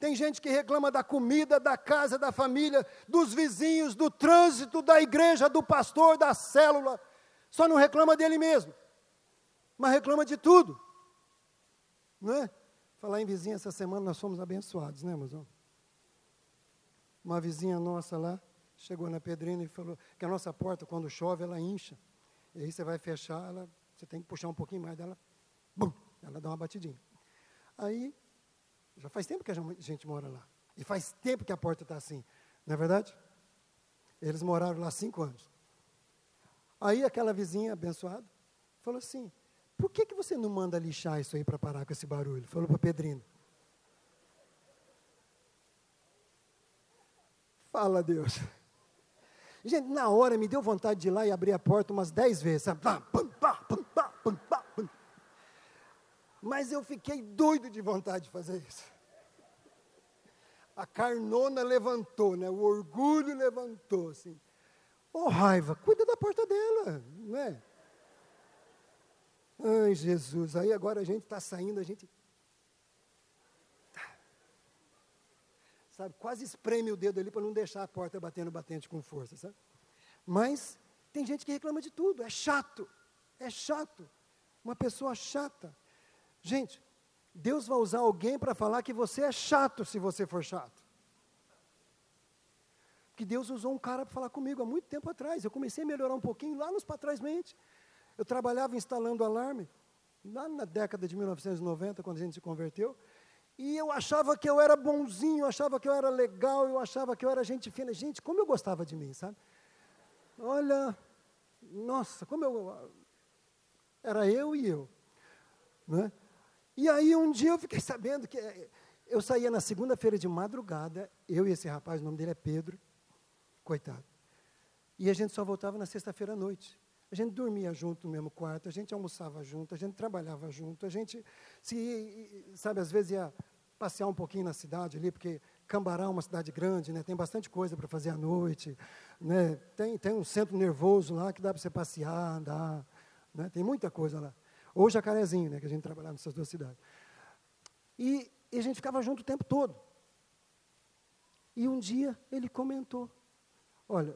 Tem gente que reclama da comida, da casa, da família, dos vizinhos, do trânsito, da igreja, do pastor, da célula. Só não reclama dele mesmo. Mas reclama de tudo. Não é? Falar em vizinha essa semana nós fomos abençoados, né, irmãos? Uma vizinha nossa lá chegou na pedrina e falou que a nossa porta, quando chove, ela incha. E aí você vai fechar, ela, você tem que puxar um pouquinho mais dela, bum, ela dá uma batidinha. Aí já faz tempo que a gente mora lá. E faz tempo que a porta está assim. Não é verdade? Eles moraram lá cinco anos. Aí aquela vizinha abençoada falou assim: por que, que você não manda lixar isso aí para parar com esse barulho? Falou para Pedrino. Fala, Deus. Gente, na hora me deu vontade de ir lá e abrir a porta umas dez vezes. Sabe? Mas eu fiquei doido de vontade de fazer isso. A carnona levantou, né? o orgulho levantou, assim. Ô oh, raiva, cuida da porta dela, não é? Ai, Jesus, aí agora a gente está saindo, a gente. Sabe, quase espreme o dedo ali para não deixar a porta batendo batente com força, sabe? Mas tem gente que reclama de tudo, é chato, é chato. Uma pessoa chata. Gente, Deus vai usar alguém para falar que você é chato se você for chato. Que Deus usou um cara para falar comigo há muito tempo atrás. Eu comecei a melhorar um pouquinho lá nos para trás mente. Eu trabalhava instalando alarme, lá na década de 1990, quando a gente se converteu. E eu achava que eu era bonzinho, eu achava que eu era legal, eu achava que eu era gente fina. Gente, como eu gostava de mim, sabe? Olha, nossa, como eu. Era eu e eu. Né? E aí um dia eu fiquei [laughs] sabendo que eh, eu saía na segunda-feira de madrugada, eu e esse rapaz, o nome dele é Pedro, coitado. E a gente só voltava na sexta-feira à noite. A gente dormia junto no mesmo quarto, a gente almoçava junto, a gente trabalhava junto, a gente se, sabe, às vezes ia passear um pouquinho na cidade ali, porque Cambará é uma cidade grande, né? Tem bastante coisa para fazer à noite, né? Tem tem um centro nervoso lá que dá para você passear, andar, né? Tem muita coisa lá. Ou Jacarezinho, né, que a gente trabalhava nessas duas cidades. E, e a gente ficava junto o tempo todo. E um dia ele comentou: Olha,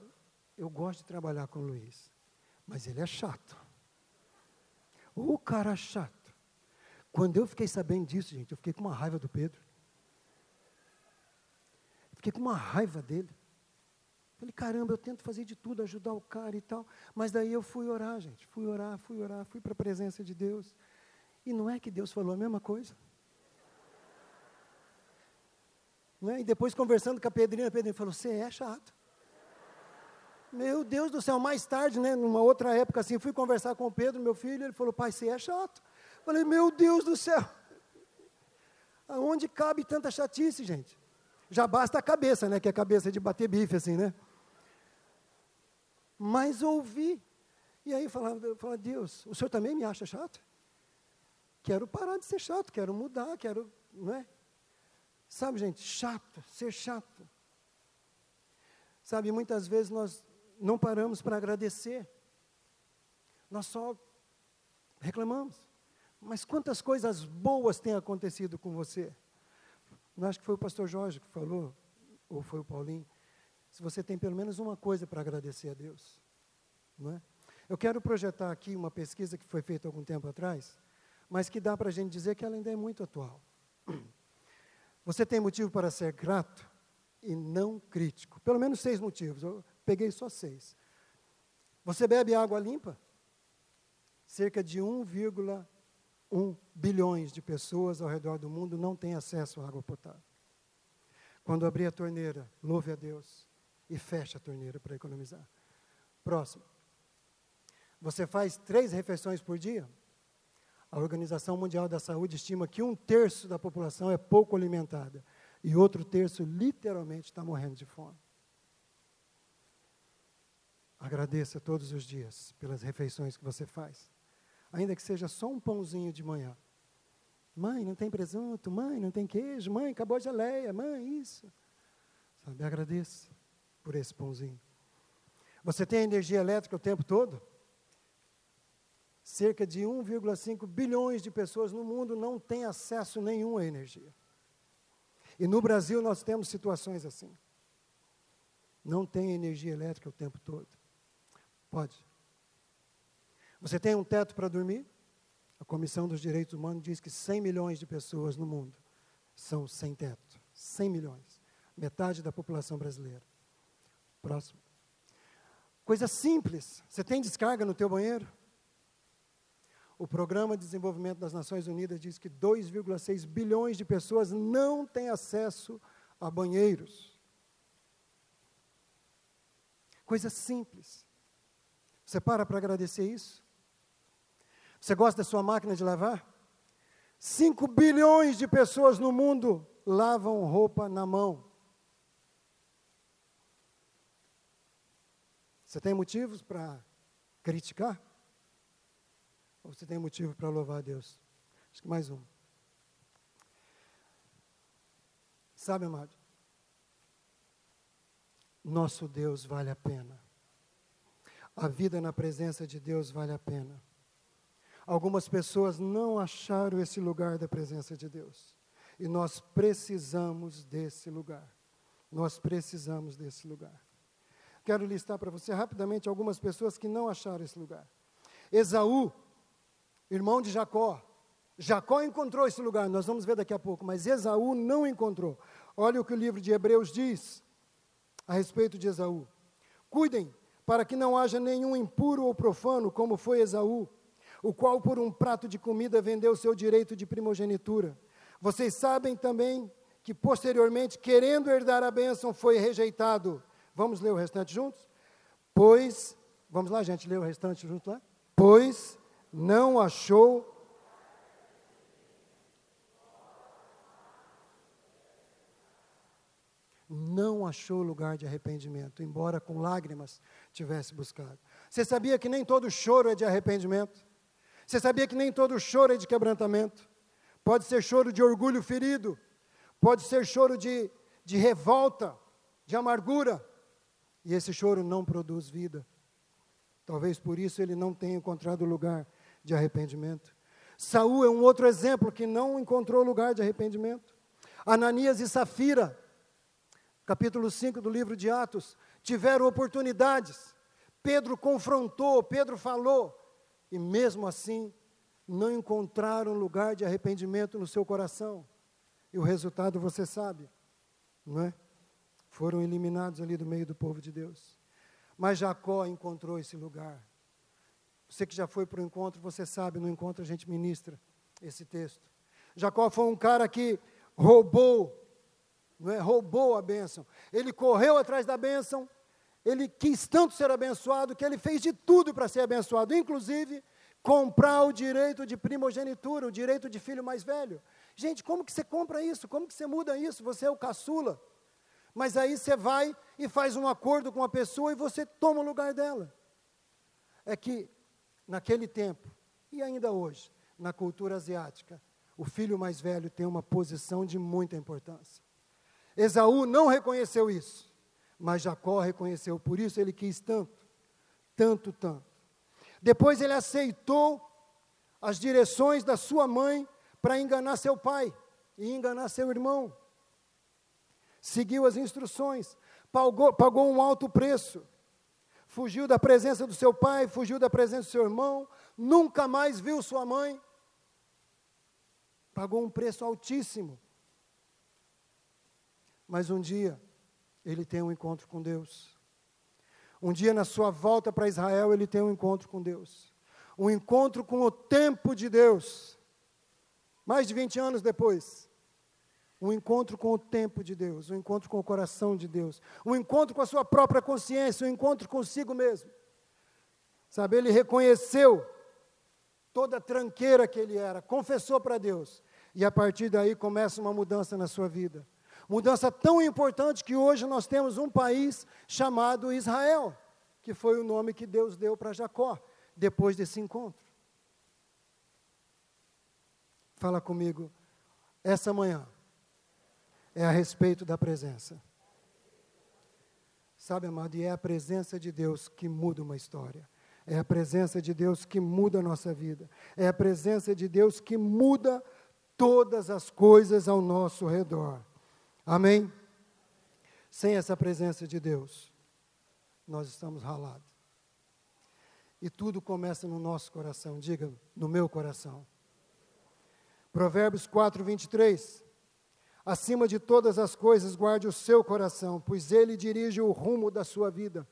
eu gosto de trabalhar com o Luiz, mas ele é chato. O cara chato. Quando eu fiquei sabendo disso, gente, eu fiquei com uma raiva do Pedro. Fiquei com uma raiva dele. Falei, caramba, eu tento fazer de tudo, ajudar o cara e tal. Mas daí eu fui orar, gente. Fui orar, fui orar, fui para a presença de Deus. E não é que Deus falou a mesma coisa? Não é? E depois conversando com a Pedrinha, a Pedrinha falou, você é chato. Meu Deus do céu, mais tarde, né, numa outra época assim, fui conversar com o Pedro, meu filho, ele falou, pai, você é chato. Falei, meu Deus do céu. Aonde cabe tanta chatice, gente? Já basta a cabeça, né? Que é a cabeça de bater bife, assim, né? Mas ouvi. E aí falava, falava, Deus, o senhor também me acha chato? Quero parar de ser chato, quero mudar, quero, não é? Sabe, gente, chato, ser chato. Sabe, muitas vezes nós não paramos para agradecer. Nós só reclamamos. Mas quantas coisas boas têm acontecido com você? Não acho que foi o pastor Jorge que falou, ou foi o Paulinho. Se você tem pelo menos uma coisa para agradecer a Deus. Não é? Eu quero projetar aqui uma pesquisa que foi feita algum tempo atrás, mas que dá para a gente dizer que ela ainda é muito atual. [clears throat] Você tem motivo para ser grato e não crítico. Pelo menos seis motivos. Eu peguei só seis. Você bebe água limpa? cerca de 1,1 bilhões de pessoas ao redor do mundo não têm acesso à água potável. Quando abrir a torneira, louve a Deus e feche a torneira para economizar. Próximo. Você faz três refeições por dia? A Organização Mundial da Saúde estima que um terço da população é pouco alimentada e outro terço literalmente está morrendo de fome. Agradeça todos os dias pelas refeições que você faz, ainda que seja só um pãozinho de manhã. Mãe, não tem presunto, mãe, não tem queijo, mãe, acabou a geleia, mãe, isso. Sabe, agradeça por esse pãozinho. Você tem energia elétrica o tempo todo? Cerca de 1,5 bilhões de pessoas no mundo não têm acesso nenhum à energia. E no Brasil nós temos situações assim. Não tem energia elétrica o tempo todo. Pode. Você tem um teto para dormir? A Comissão dos Direitos Humanos diz que 100 milhões de pessoas no mundo são sem teto. 100 milhões. Metade da população brasileira. Próximo. Coisa simples. Você tem descarga no teu banheiro? O Programa de Desenvolvimento das Nações Unidas diz que 2,6 bilhões de pessoas não têm acesso a banheiros. Coisa simples. Você para para agradecer isso? Você gosta da sua máquina de lavar? 5 bilhões de pessoas no mundo lavam roupa na mão. Você tem motivos para criticar? Ou você tem motivo para louvar a Deus? Acho que mais um. Sabe, amado? Nosso Deus vale a pena. A vida na presença de Deus vale a pena. Algumas pessoas não acharam esse lugar da presença de Deus. E nós precisamos desse lugar. Nós precisamos desse lugar. Quero listar para você rapidamente algumas pessoas que não acharam esse lugar. Esaú, irmão de Jacó. Jacó encontrou esse lugar, nós vamos ver daqui a pouco, mas Esaú não encontrou. Olha o que o livro de Hebreus diz a respeito de Esaú. Cuidem para que não haja nenhum impuro ou profano, como foi Esaú, o qual por um prato de comida vendeu seu direito de primogenitura. Vocês sabem também que posteriormente, querendo herdar a bênção, foi rejeitado Vamos ler o restante juntos? Pois, vamos lá, gente, ler o restante junto lá? Pois não achou não achou lugar de arrependimento, embora com lágrimas tivesse buscado. Você sabia que nem todo choro é de arrependimento? Você sabia que nem todo choro é de quebrantamento? Pode ser choro de orgulho ferido, pode ser choro de, de revolta, de amargura, e esse choro não produz vida. Talvez por isso ele não tenha encontrado lugar de arrependimento. Saul é um outro exemplo que não encontrou lugar de arrependimento. Ananias e Safira, capítulo 5 do livro de Atos, tiveram oportunidades. Pedro confrontou, Pedro falou, e mesmo assim não encontraram lugar de arrependimento no seu coração. E o resultado você sabe, não é? foram eliminados ali do meio do povo de Deus. Mas Jacó encontrou esse lugar. Você que já foi para o encontro, você sabe, no encontro a gente ministra esse texto. Jacó foi um cara que roubou, não é? roubou a bênção. Ele correu atrás da bênção, ele quis tanto ser abençoado que ele fez de tudo para ser abençoado, inclusive comprar o direito de primogenitura, o direito de filho mais velho. Gente, como que você compra isso? Como que você muda isso? Você é o caçula. Mas aí você vai e faz um acordo com a pessoa e você toma o lugar dela. É que, naquele tempo, e ainda hoje, na cultura asiática, o filho mais velho tem uma posição de muita importância. Esaú não reconheceu isso, mas Jacó reconheceu, por isso ele quis tanto, tanto, tanto. Depois ele aceitou as direções da sua mãe para enganar seu pai e enganar seu irmão seguiu as instruções, pagou, pagou um alto preço, fugiu da presença do seu pai, fugiu da presença do seu irmão, nunca mais viu sua mãe, pagou um preço altíssimo. Mas um dia, ele tem um encontro com Deus. Um dia, na sua volta para Israel, ele tem um encontro com Deus. um encontro com o tempo de Deus. Mais de 20 anos depois, um encontro com o tempo de Deus, um encontro com o coração de Deus, um encontro com a sua própria consciência, um encontro consigo mesmo. Sabe, ele reconheceu toda a tranqueira que ele era, confessou para Deus, e a partir daí começa uma mudança na sua vida. Mudança tão importante que hoje nós temos um país chamado Israel, que foi o nome que Deus deu para Jacó, depois desse encontro. Fala comigo, essa manhã é a respeito da presença. Sabe, amado, e é a presença de Deus que muda uma história. É a presença de Deus que muda a nossa vida. É a presença de Deus que muda todas as coisas ao nosso redor. Amém? Sem essa presença de Deus, nós estamos ralados. E tudo começa no nosso coração, diga, no meu coração. Provérbios 4, 23. Acima de todas as coisas, guarde o seu coração, pois ele dirige o rumo da sua vida.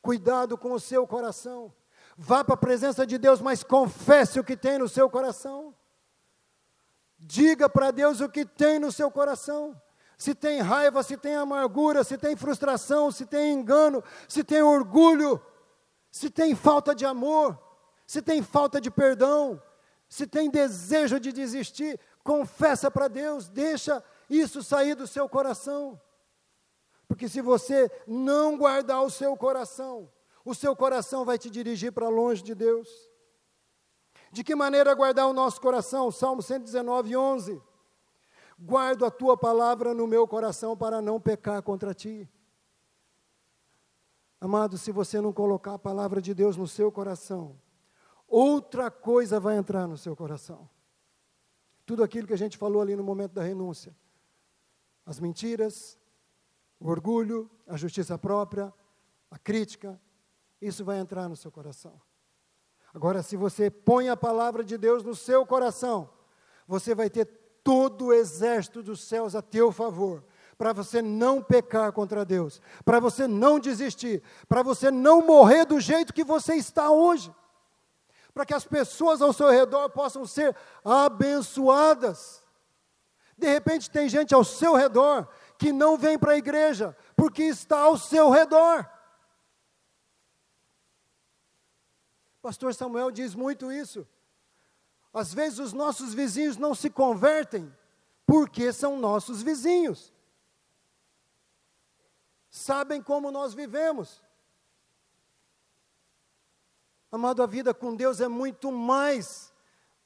Cuidado com o seu coração. Vá para a presença de Deus, mas confesse o que tem no seu coração. Diga para Deus o que tem no seu coração se tem raiva, se tem amargura, se tem frustração, se tem engano, se tem orgulho, se tem falta de amor, se tem falta de perdão, se tem desejo de desistir, confessa para Deus, deixa isso sair do seu coração. Porque se você não guardar o seu coração, o seu coração vai te dirigir para longe de Deus. De que maneira guardar o nosso coração? Salmo 119, 11 guardo a tua palavra no meu coração para não pecar contra ti. Amado, se você não colocar a palavra de Deus no seu coração, outra coisa vai entrar no seu coração. Tudo aquilo que a gente falou ali no momento da renúncia. As mentiras, o orgulho, a justiça própria, a crítica, isso vai entrar no seu coração. Agora, se você põe a palavra de Deus no seu coração, você vai ter todo o exército dos céus a teu favor, para você não pecar contra Deus, para você não desistir, para você não morrer do jeito que você está hoje, para que as pessoas ao seu redor possam ser abençoadas. De repente tem gente ao seu redor que não vem para a igreja porque está ao seu redor. Pastor Samuel diz muito isso. Às vezes os nossos vizinhos não se convertem porque são nossos vizinhos. Sabem como nós vivemos. Amado, a vida com Deus é muito mais,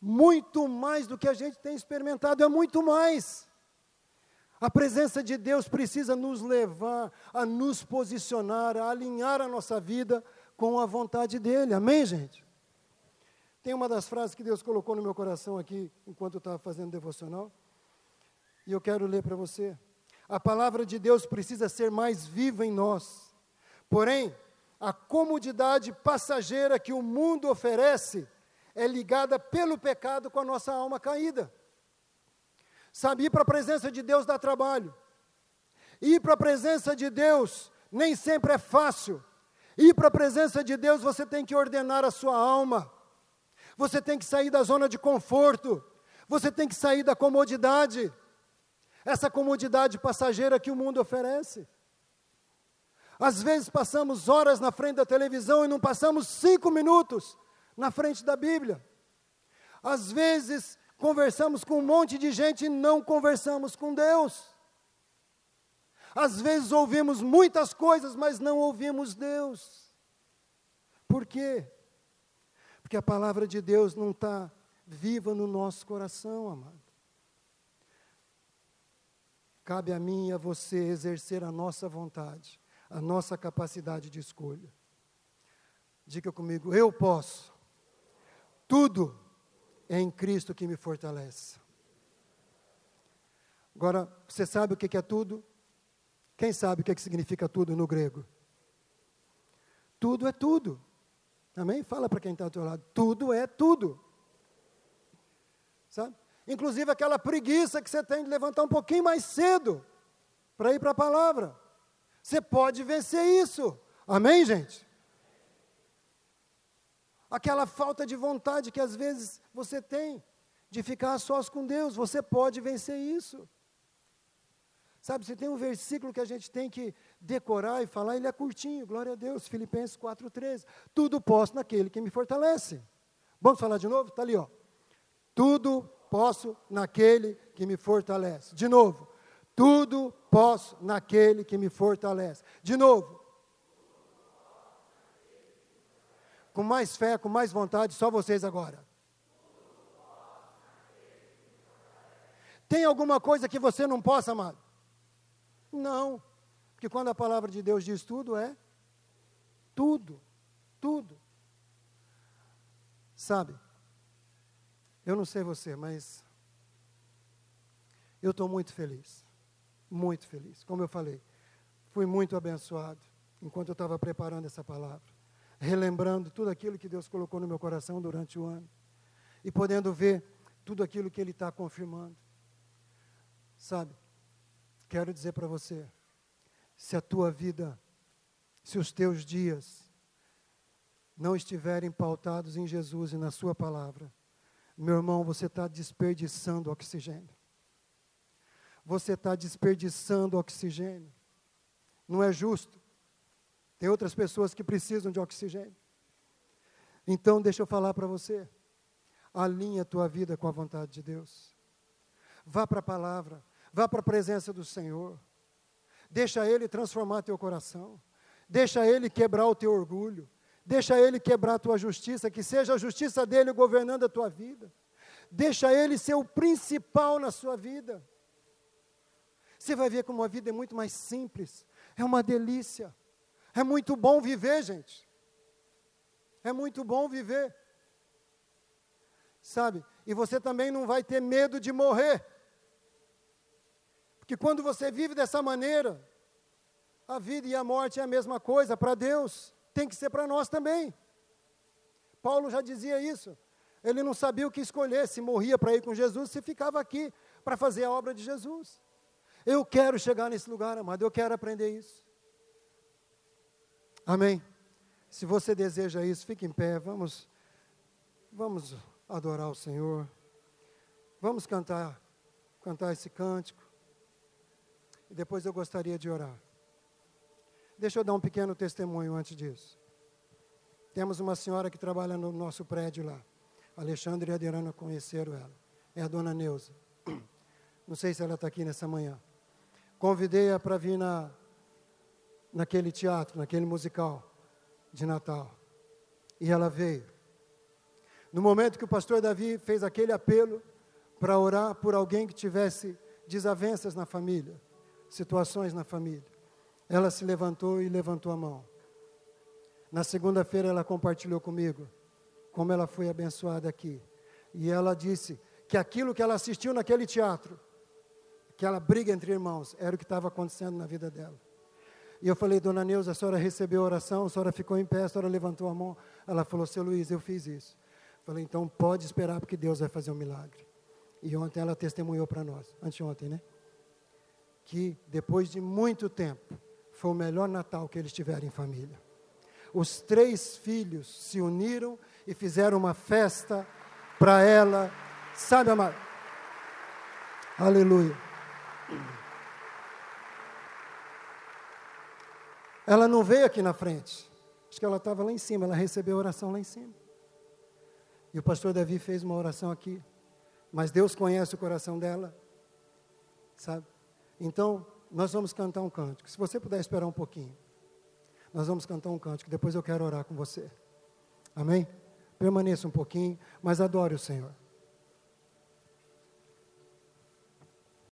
muito mais do que a gente tem experimentado, é muito mais. A presença de Deus precisa nos levar a nos posicionar, a alinhar a nossa vida com a vontade dEle. Amém, gente? Tem uma das frases que Deus colocou no meu coração aqui, enquanto eu estava fazendo devocional, e eu quero ler para você. A palavra de Deus precisa ser mais viva em nós. Porém, a comodidade passageira que o mundo oferece é ligada pelo pecado com a nossa alma caída. Sabe, ir para a presença de Deus dá trabalho. Ir para a presença de Deus nem sempre é fácil. Ir para a presença de Deus você tem que ordenar a sua alma. Você tem que sair da zona de conforto. Você tem que sair da comodidade. Essa comodidade passageira que o mundo oferece. Às vezes passamos horas na frente da televisão e não passamos cinco minutos na frente da Bíblia. Às vezes conversamos com um monte de gente e não conversamos com Deus. Às vezes ouvimos muitas coisas, mas não ouvimos Deus. Por quê? Porque a palavra de Deus não está viva no nosso coração, amado. Cabe a mim e a você exercer a nossa vontade, a nossa capacidade de escolha. Diga comigo, eu posso. Tudo é em Cristo que me fortalece. Agora, você sabe o que é tudo? Quem sabe o que significa tudo no grego? Tudo é tudo. Amém? Fala para quem está ao teu lado. Tudo é tudo. Sabe? Inclusive aquela preguiça que você tem de levantar um pouquinho mais cedo para ir para a palavra. Você pode vencer isso. Amém, gente? aquela falta de vontade que às vezes você tem de ficar a sós com Deus, você pode vencer isso. Sabe, se tem um versículo que a gente tem que decorar e falar, ele é curtinho, glória a Deus, Filipenses 4,13. Tudo posso naquele que me fortalece. Vamos falar de novo? Está ali, ó. Tudo posso naquele que me fortalece. De novo. Tudo posso naquele que me fortalece. De novo. Com mais fé, com mais vontade, só vocês agora. Tem alguma coisa que você não possa, amado? Não. Porque quando a palavra de Deus diz tudo, é tudo. Tudo. Sabe? Eu não sei você, mas eu estou muito feliz. Muito feliz. Como eu falei, fui muito abençoado enquanto eu estava preparando essa palavra, relembrando tudo aquilo que Deus colocou no meu coração durante o ano e podendo ver tudo aquilo que Ele está confirmando. Sabe? Quero dizer para você: se a tua vida, se os teus dias não estiverem pautados em Jesus e na Sua palavra, meu irmão, você está desperdiçando oxigênio. Você está desperdiçando oxigênio. Não é justo. Tem outras pessoas que precisam de oxigênio. Então, deixa eu falar para você. Alinha a tua vida com a vontade de Deus. Vá para a palavra. Vá para a presença do Senhor. Deixa Ele transformar teu coração. Deixa Ele quebrar o teu orgulho. Deixa Ele quebrar a tua justiça, que seja a justiça dele governando a tua vida. Deixa Ele ser o principal na sua vida. Você vai ver como a vida é muito mais simples. É uma delícia. É muito bom viver, gente. É muito bom viver. Sabe? E você também não vai ter medo de morrer. Porque quando você vive dessa maneira, a vida e a morte é a mesma coisa para Deus, tem que ser para nós também. Paulo já dizia isso. Ele não sabia o que escolher, se morria para ir com Jesus, se ficava aqui para fazer a obra de Jesus. Eu quero chegar nesse lugar, amado, eu quero aprender isso. Amém. Se você deseja isso, fique em pé, vamos vamos adorar o Senhor. Vamos cantar cantar esse cântico. E depois eu gostaria de orar. Deixa eu dar um pequeno testemunho antes disso. Temos uma senhora que trabalha no nosso prédio lá. Alexandre e Adriana conheceram ela. É a dona Neuza. [clears throat] Não sei se ela está aqui nessa manhã. Convidei-a para vir na, naquele teatro, naquele musical de Natal. E ela veio. No momento que o pastor Davi fez aquele apelo para orar por alguém que tivesse desavenças na família, situações na família. Ela se levantou e levantou a mão. Na segunda-feira ela compartilhou comigo como ela foi abençoada aqui. E ela disse que aquilo que ela assistiu naquele teatro, aquela briga entre irmãos, era o que estava acontecendo na vida dela. E eu falei, dona Neuza, a senhora recebeu a oração, a senhora ficou em pé, a senhora levantou a mão. Ela falou, seu Luiz, eu fiz isso. Falei, então pode esperar, porque Deus vai fazer um milagre. E ontem ela testemunhou para nós, anteontem, né? Que, depois de muito tempo, foi o melhor Natal que eles tiveram em família. Os três filhos se uniram e fizeram uma festa para ela, sabe, amado? Aleluia. Ela não veio aqui na frente, acho que ela estava lá em cima, ela recebeu a oração lá em cima. E o pastor Davi fez uma oração aqui, mas Deus conhece o coração dela, sabe? Então, nós vamos cantar um cântico. Se você puder esperar um pouquinho, nós vamos cantar um cântico. Depois eu quero orar com você. Amém? Permaneça um pouquinho, mas adore o Senhor.